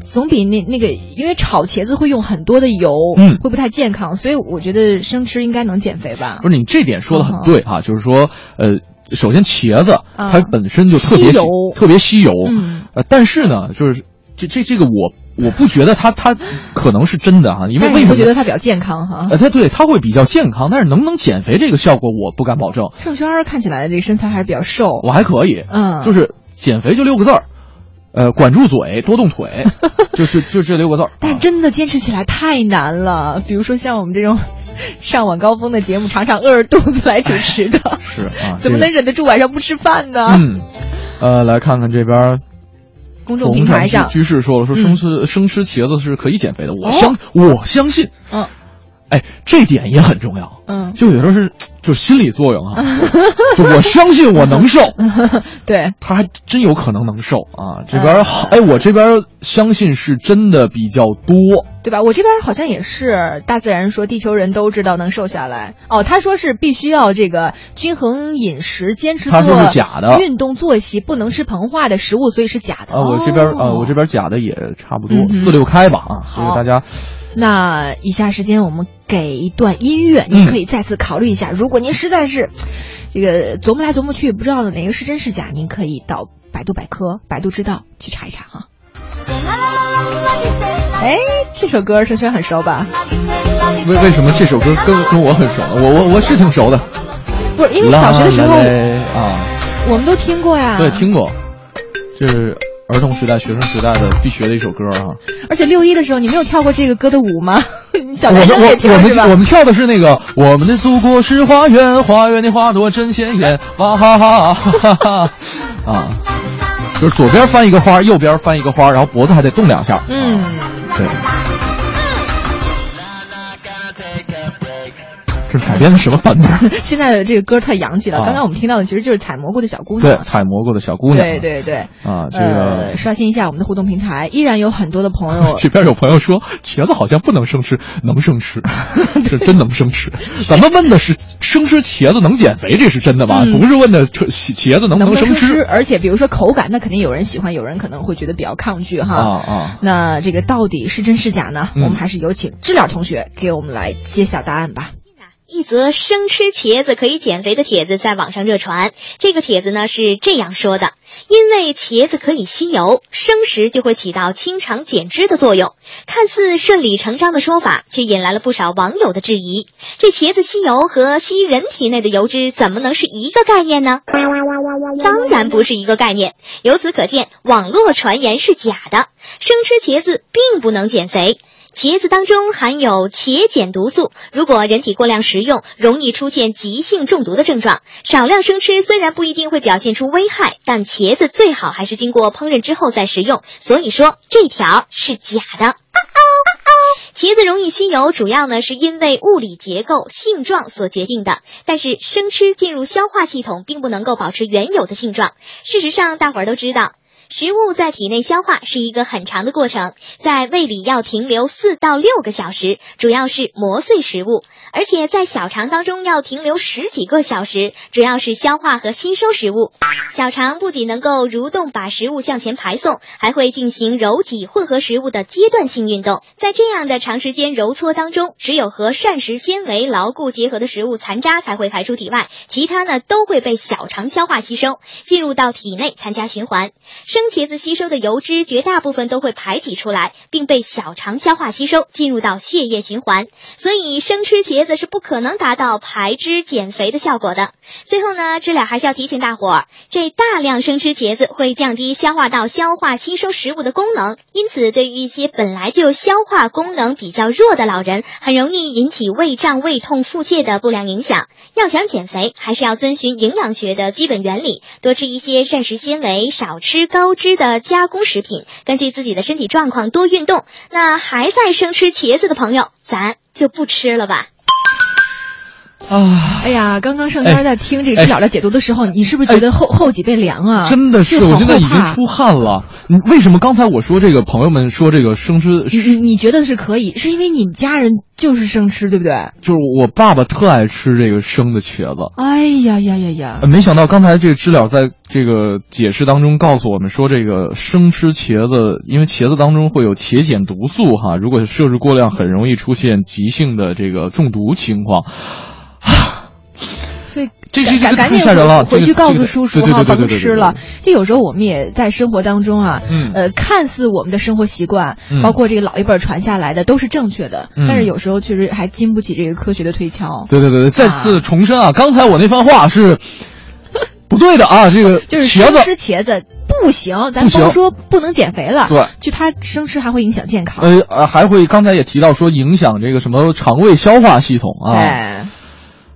总比那那个，因为炒茄子会用很多的油，嗯。会不太健康，所以我觉得生吃应该能减肥吧。不是，你这点说的很对啊，就是说，呃，首先茄子啊它本身就特别吸油。特别吸油，嗯。呃，但是呢，就是这这这个我我不觉得他他可能是真的哈、因为为什么？觉得他比较健康哈？呃，他对他会比较健康，但是能不能减肥这个效果我不敢保证。盛轩儿看起来这个身材还是比较瘦，我还可以，嗯就是减肥就六个字儿，呃，管住嘴，多动腿，就就就这六个字儿。但真的坚持起来太难了。比如说像我们这种 上晚高峰的节目，常常饿着肚子来主持的，是啊，怎么能忍得住晚上不吃饭呢？嗯，呃，来看看这边儿公众平台上居士说了，说生吃、生吃茄子是可以减肥的，我相、我相信，嗯哎，这点也很重要。嗯，就有时候是就是心理作用啊，就我相信我能瘦，对，他还真有可能能瘦啊。这边好，哎，我这边相信是真的比较多。对吧？我这边好像也是，大自然说地球人都知道能瘦下来。哦，他说是必须要这个均衡饮食，坚持做他说是假的运动作息，不能吃膨化的食物，所以是假的。啊，我这边儿哦啊，我这边假的也差不多嗯四六开吧啊，这个好大家那以下时间我们给一段音乐，嗯您可以再次考虑一下。如果您实在是 这个琢磨来琢磨去不知道哪个是真是假，您可以到百度百科、百度知道去查一查哈。哎，这首歌声轩很熟吧？为为什么这首歌跟跟我很熟呢？我我我是挺熟的。不是，因为小学的时候啊，我们都听过呀。对，听过，就是儿童时代、学生时代的必学的一首歌啊。而且六一的时候，你没有跳过这个歌的舞吗？你小我们我我？们我们跳的是那个我们的祖国是花园，花园的花朵真鲜艳，哇哈哈哈哈哈啊！就是左边翻一个花，右边翻一个花，然后脖子还得动两下。嗯，对。这是改编的什么版本？现在的这个歌太洋气了。啊刚刚我们听到的其实就是采蘑菇的小姑娘对，采蘑菇的小姑娘。对对对。啊，这个。呃，刷新一下我们的互动平台，依然有很多的朋友 这边有朋友说茄子好像不能生吃，能生吃，是真能生吃。咱们问的是生吃茄子能减肥，这是真的吧？嗯不是问的这茄子能能不能生吃？而且比如说口感，那肯定有人喜欢，有人可能会觉得比较抗拒哈。啊啊！那这个到底是真是假呢？嗯我们还是有请知了同学给我们来揭晓答案吧。一则生吃茄子可以减肥的帖子在网上热传。这个帖子呢是这样说的：因为茄子可以吸油，生食就会起到清肠减脂的作用。看似顺理成章的说法，却引来了不少网友的质疑。这茄子吸油和吸人体内的油脂怎么能是一个概念呢？当然不是一个概念。由此可见，网络传言是假的。生吃茄子并不能减肥。茄子当中含有茄碱毒素，如果人体过量食用，容易出现急性中毒的症状。少量生吃虽然不一定会表现出危害，但茄子最好还是经过烹饪之后再食用。所以说这条是假的。茄子容易吸油，主要呢是因为物理结构、性状所决定的。但是生吃进入消化系统，并不能够保持原有的性状。事实上，大伙儿都知道。食物在体内消化是一个很长的过程，在胃里要停留四到六个小时，主要是磨碎食物；而且在小肠当中要停留十几个小时，主要是消化和吸收食物。小肠不仅能够蠕动把食物向前排送，还会进行揉挤混合食物的阶段性运动。在这样的长时间揉搓当中，只有和膳食纤维牢固结合的食物残渣才会排出体外，其他呢都会被小肠消化吸收，进入到体内参加循环。生茄子吸收的油脂绝大部分都会排挤出来，并被小肠消化吸收，进入到血液循环。所以生吃茄子是不可能达到排脂减肥的效果的。最后呢，知了还是要提醒大伙儿，这大量生吃茄子会降低消化道消化吸收食物的功能，因此对于一些本来就消化功能比较弱的老人，很容易引起胃胀、胃痛、腹泻的不良影响。要想减肥，还是要遵循营养学的基本原理，多吃一些膳食纤维，少吃高脂的加工食品，根据自己的身体状况多运动。那还在生吃茄子的朋友，咱就不吃了吧。啊，哎呀，刚刚上天在听这个知了的解读的时候，你是不是觉得后后脊背凉啊？真的是，我现在已经出汗了。你为什么刚才我说这个朋友们说这个生吃，你你你觉得是可以，是因为你们家人就是生吃，对不对？就是我爸爸特爱吃这个生的茄子。哎呀呀呀呀呃！没想到刚才这个知了在这个解释当中告诉我们说，这个生吃茄子，因为茄子当中会有茄碱毒素哈，如果摄入过量，很容易出现急性的这个中毒情况。所以这这这赶赶紧回回去告诉叔叔对对哈，甭对对对对对吃了。就有时候我们也在生活当中啊，嗯呃，看似我们的生活习惯，嗯包括这个老一辈儿传下来的都是正确的，嗯但是有时候确实还经不起这个科学的推敲。对对对对，再次重申啊，刚才我那番话是不对的啊，这个 就是生吃茄子不行，咱不行甭说不能减肥了，对就它生吃还会影响健康。呃呃，还会刚才也提到说影响这个什么肠胃消化系统啊。哎，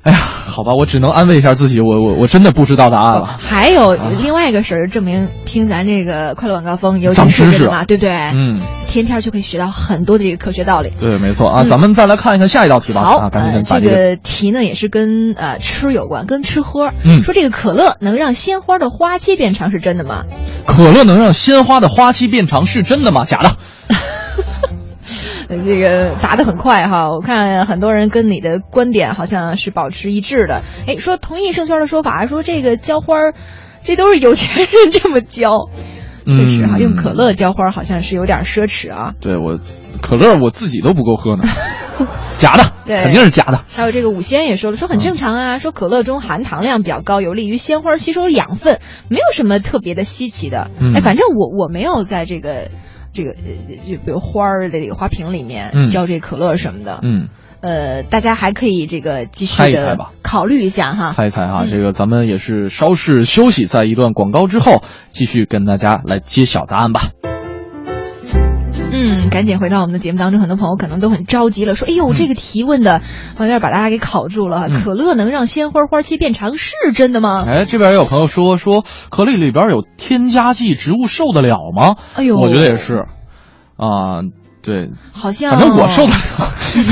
哎呀，好吧，我只能安慰一下自己，我我我真的不知道答案了。还有另外一个事儿，证明听咱这个快乐晚高峰有长知识嘛，对不对？嗯，天天就可以学到很多的这个科学道理。对，没错啊，嗯咱们再来看一看下一道题吧。好，啊，赶紧呃这个题呢也是跟呃吃有关，跟吃喝。嗯说这个可乐能让鲜花的花期变长是真的吗？可乐能让鲜花的花期变长是真的吗？假的。呃这个答得很快哈，我看很多人跟你的观点好像是保持一致的。哎，说同意盛轩的说法，说这个浇花儿，这都是有钱人这么浇。确实哈，嗯用可乐浇花好像是有点奢侈啊。对我，可乐我自己都不够喝呢，假的，对肯定是假的。还有这个五仙也说了，说很正常啊，说可乐中含糖量比较高，有利于鲜花吸收养分，没有什么特别的稀奇的。嗯哎，反正我我没有在这个这个呃就比如花儿的这个花瓶里面嗯浇这可乐什么的。嗯，呃，大家还可以这个继续的考虑一下哈。猜一猜哈，嗯这个咱们也是稍事休息，在一段广告之后，继续跟大家来揭晓答案吧。嗯，赶紧回到我们的节目当中，很多朋友可能都很着急了，说：“哎呦，这个提问的有点把大家给考住了。嗯可乐能让鲜花花期变长是真的吗？哎，这边也有朋友说说可乐里边有添加剂，植物受得了吗？哎呦我觉得也是，啊、对，好像反正我受得了，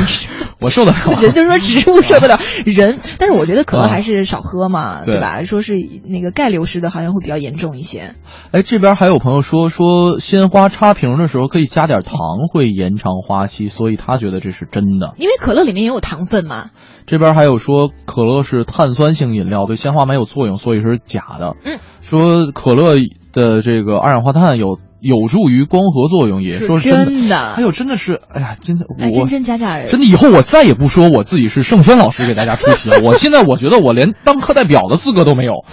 我受得了。人都说植物受得了 人，但是我觉得可乐啊还是少喝嘛，对对吧？说是那个钙流失的，好像会比较严重一些。哎，这边还有朋友说说鲜花插瓶的时候可以加点糖，会延长花期，所以他觉得这是真的。因为可乐里面也有糖分嘛。这边还有说可乐是碳酸性饮料，对鲜花没有作用，所以是假的。嗯，说可乐的这个二氧化碳有有助于光合作用，也说是真的哎呦真的是，哎呀，真的我、哎，真真假假，真的以后我再也不说我自己是圣轩老师给大家出题了。我现在我觉得我连当课代表的资格都没有。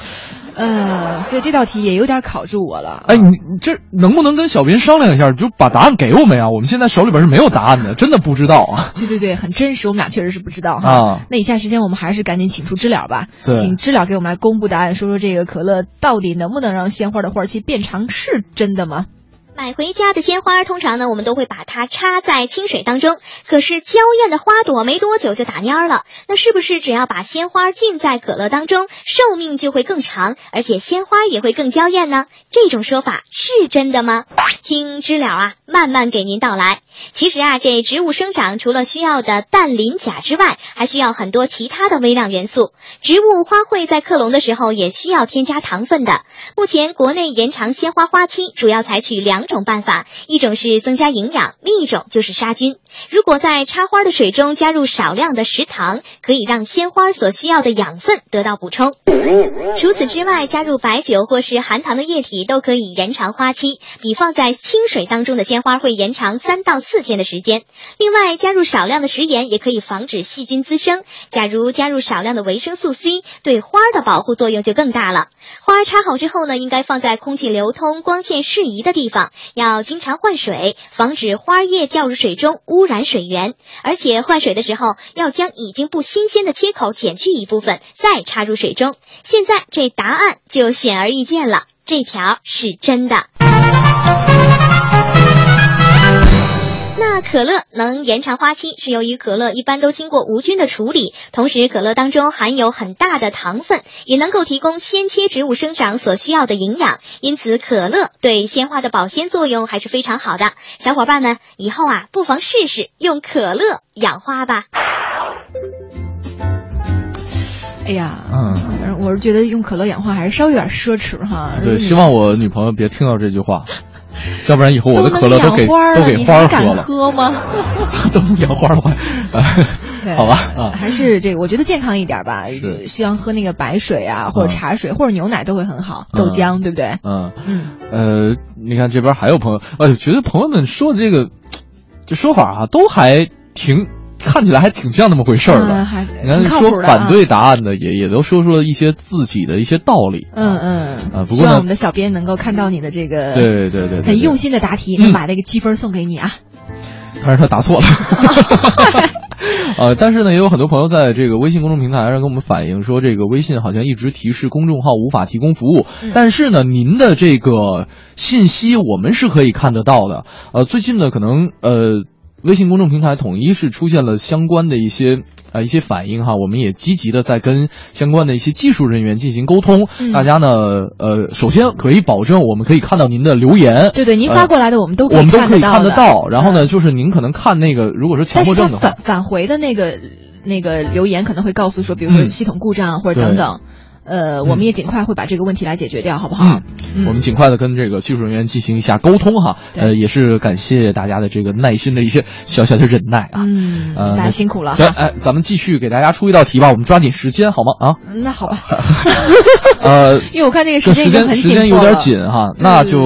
呃，所以这道题也有点考住我了。哎，你你这能不能跟小斌商量一下，就把答案给我们呀？我们现在手里边是没有答案的，真的不知道啊。对对对，很真实，我们俩确实是不知道哈。啊那以下时间我们还是赶紧请出知了吧，请知了给我们来公布答案，说说这个可乐到底能不能让鲜花的花期变长，是真的吗？买回家的鲜花，通常呢，我们都会把它插在清水当中。可是娇艳的花朵没多久就打蔫了，那是不是只要把鲜花浸在可乐当中，寿命就会更长，而且鲜花也会更娇艳呢？这种说法是真的吗？听知了啊，慢慢给您道来。其实啊，这植物生长除了需要的氮磷钾之外，还需要很多其他的微量元素。植物花卉在克隆的时候也需要添加糖分的。目前国内延长鲜花花期主要采取两种办法，一种是增加营养，另一种就是杀菌。如果在插花的水中加入少量的食糖，可以让鲜花所需要的养分得到补充。除此之外，加入白酒或是含糖的液体都可以延长花期，比放在清水当中的鲜花会延长三到四天的时间。另外，加入少量的食盐也可以防止细菌滋生。假如加入少量的维生素 C，对花儿的保护作用就更大了。花插好之后呢，应该放在空气流通、光线适宜的地方，要经常换水，防止花叶掉入水中污染水源。而且换水的时候，要将已经不新鲜的切口剪去一部分，再插入水中。现在这答案就显而易见了，这条是真的。那可乐能延长花期，是由于可乐一般都经过无菌的处理，同时可乐当中含有很大的糖分，也能够提供鲜切植物生长所需要的营养，因此可乐对鲜花的保鲜作用还是非常好的。小伙伴们，以后啊，不妨试试用可乐养花吧。哎呀，嗯，我是觉得用可乐养花还是稍微有点奢侈哈。对，希望我女朋友别听到这句话，要不然以后我的可乐都给都给花儿喝了，喝吗？都不养花的话，对好吧啊，还是这个，我觉得健康一点吧。是。希望喝那个白水啊，或者嗯茶水，或者牛奶都会很好，嗯。豆浆，对不对？嗯。嗯，呃，你看这边还有朋友，呃，觉得朋友们说的这个这说法啊，都还挺看起来还挺像那么回事儿的。你看说反对答案的也也都说出了一些自己的一些道理。嗯嗯啊不过呢希望我们的小编能够看到你的这个对对对很用心的答题，把那个积分送给你啊。但是他答错了。呃，但是呢，也有很多朋友在这个微信公众平台上跟我们反映说，这个微信好像一直提示公众号无法提供服务。嗯但是呢，您的这个信息我们是可以看得到的。呃，最近呢，可能呃，微信公众平台统一是出现了相关的一些呃一些反应哈，我们也积极的在跟相关的一些技术人员进行沟通。嗯大家呢，呃，首先可以保证我们可以看到您的留言。对对，您发过来的我们都呃我们都可以看看得到。然后呢，嗯就是您可能看那个，如果说强迫症的话返，返回的那个那个留言可能会告诉说，比如说嗯系统故障或者等等。呃，我们也尽快会把这个问题来解决掉，好不好？嗯，我们尽快的跟这个技术人员进行一下沟通哈。呃，也是感谢大家的这个耐心的一些小小的忍耐啊。嗯，呃，大家辛苦了对，哈。哎，咱们继续给大家出一道题吧，我们抓紧时间好吗？啊，嗯那好吧，呃，因为我看这个时间时间已经很时间有点紧哈，那就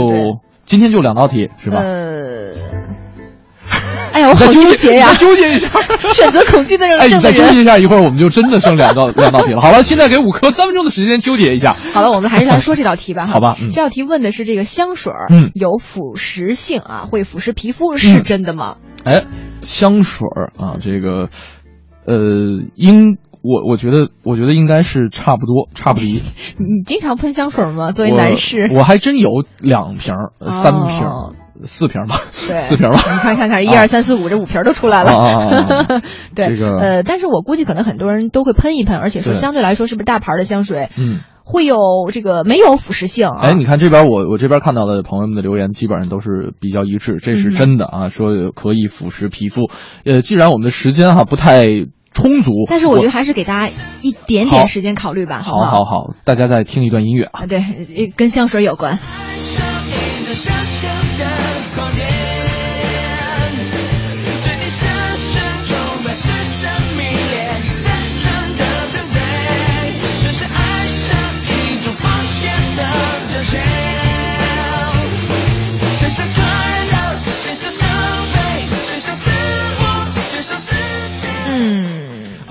今天就两道题是吧？呃，哎呀，我好纠纠结呀纠结一下。选择恐惧的人哎，你症。再纠结一下，一会儿我们就真的剩两道 两道题了。好了，现在给五科三分钟的时间纠结一下。好了，我们还是来说这道题吧。好吧嗯这道题问的是这个香水儿嗯有腐蚀性啊，会腐蚀皮肤，是嗯真的吗？哎，香水儿啊，这个，呃，应我我觉得我觉得应该是差不多，差不离。你经常喷香水吗？作为男士，我还真有两瓶三瓶四瓶吧，对，四瓶吧。你看看看，一二三四五，这五瓶都出来了。对，这个呃，但是我估计可能很多人都会喷一喷，而且说相对来说，是不是大牌的香水嗯，会有这个没有腐蚀性啊？哎，你看这边我我这边看到的朋友们的留言基本上都是比较一致，这是真的啊，说可以腐蚀皮肤。呃，既然我们的时间哈不太充足，但是我觉得还是给大家一点点时间考虑吧，好不好？好好，大家再听一段音乐啊。啊，对，呃跟香水有关。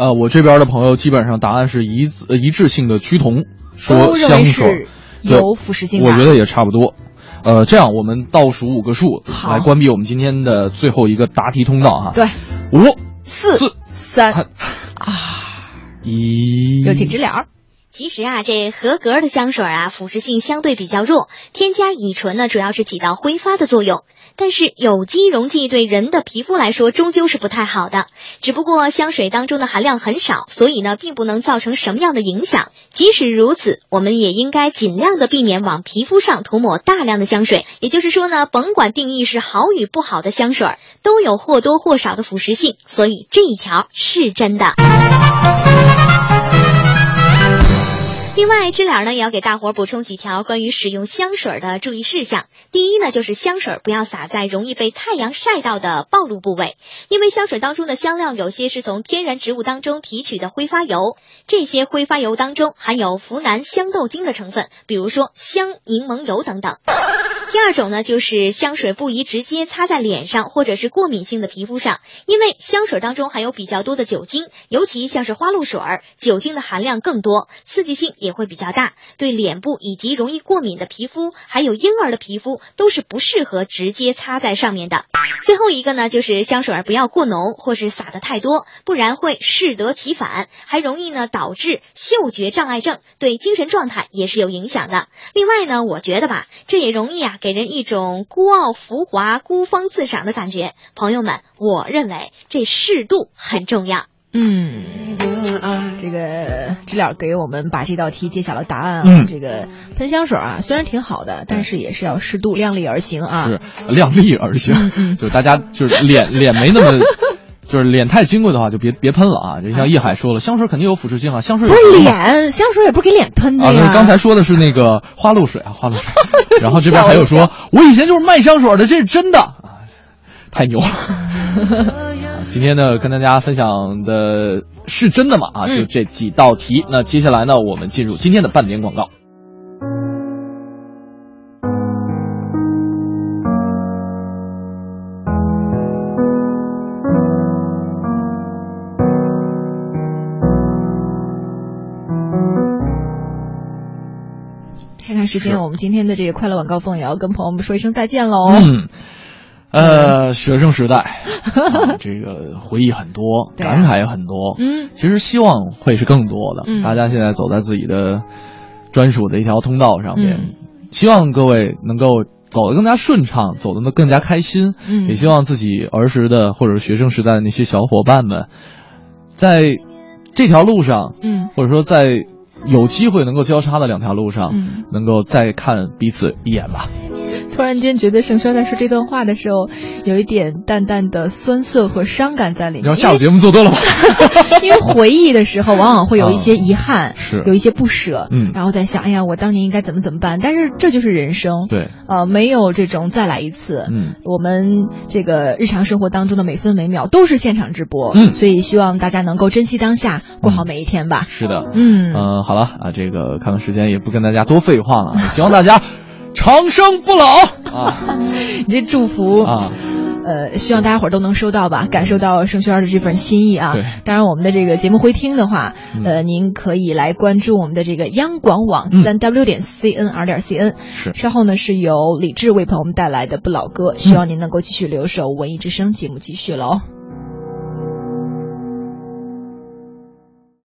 呃，我这边的朋友基本上答案是一致呃一致性的趋同，说香水有腐蚀性。我觉得也差不多。呃，这样我们倒数五个数好来关闭我们今天的最后一个答题通道哈。对，五、四四、三二，一，有请知了。其实啊，这合格的香水啊，腐蚀性相对比较弱，添加乙醇呢，主要是起到挥发的作用。但是有机溶剂对人的皮肤来说终究是不太好的，只不过香水当中的含量很少，所以呢，并不能造成什么样的影响。即使如此，我们也应该尽量的避免往皮肤上涂抹大量的香水。也就是说呢，甭管定义是好与不好的香水，都有或多或少的腐蚀性，所以这一条是真的。另外，知了呢也要给大伙儿补充几条关于使用香水的注意事项。第一呢，就是香水不要洒在容易被太阳晒到的暴露部位，因为香水当中的香料有些是从天然植物当中提取的挥发油，这些挥发油当中含有呋喃香豆精的成分，比如说香柠檬油等等。第二种呢，就是香水不宜直接擦在脸上或者是过敏性的皮肤上，因为香水当中含有比较多的酒精，尤其像是花露水，酒精的含量更多，刺激性也也会比较大，对脸部以及容易过敏的皮肤，还有婴儿的皮肤都是不适合直接擦在上面的。最后一个呢，就是香水儿不要过浓或是撒的太多，不然会适得其反，还容易呢导致嗅觉障碍症，对精神状态也是有影响的。另外呢，我觉得吧，这也容易啊给人一种孤傲浮华、孤芳自赏的感觉。朋友们，我认为这适度很重要。嗯，这个知了给我们把这道题揭晓了答案啊。嗯这个喷香水啊，虽然挺好的，但是也是要适度、量力而行啊。是量力而行，嗯嗯就大家就是脸 脸没那么。就是脸太金贵的话，就别别喷了啊！就像叶海说了，香水肯定有腐蚀性啊，香水不是脸，香水也不是给脸喷的啊，呀。那刚才说的是那个花露水啊，花露水。然后这边还有说，我以前就是卖香水的，这是真的，啊太牛了。啊今天呢，跟大家分享的是真的吗？啊，嗯就这几道题。那接下来呢，我们进入今天的半点广告。看看时间，是我们今天的这个快乐晚高峰也要跟朋友们说一声再见喽。嗯，呃，学生时代，啊、这个回忆很多，啊感慨也很多。嗯其实希望会是更多的。嗯大家现在走在自己的专属的一条通道上面，嗯希望各位能够走得更加顺畅，走得更加开心。嗯也希望自己儿时的或者是学生时代的那些小伙伴们，在这条路上，嗯或者说在有机会能够交叉的两条路上，嗯能够再看彼此一眼吧。突然间觉得盛轩在说这段话的时候，有一点淡淡的酸涩和伤感在里面。你知道下午节目做多了吧？因为回忆的时候，往往会有一些遗憾，是有一些不舍，嗯然后在想，哎呀，我当年应该怎么怎么办？但是这就是人生，对，呃，没有这种再来一次。嗯，我们这个日常生活当中的每分每秒都是现场直播，嗯所以希望大家能够珍惜当下，过好每一天吧。是的，嗯嗯、好了啊，这个看看时间，也不跟大家多废话了，希望大家长生不老啊 你这祝福啊！呃，希望大家伙儿都能收到吧，感受到盛轩儿的这份心意啊对。当然，我们的这个节目回听的话，嗯呃，您可以来关注我们的这个央广网三 w 点 cnr 点 cn。是稍后呢是由李志为朋友们带来的不老歌，希望您能够继续留守文艺之声节目继续喽。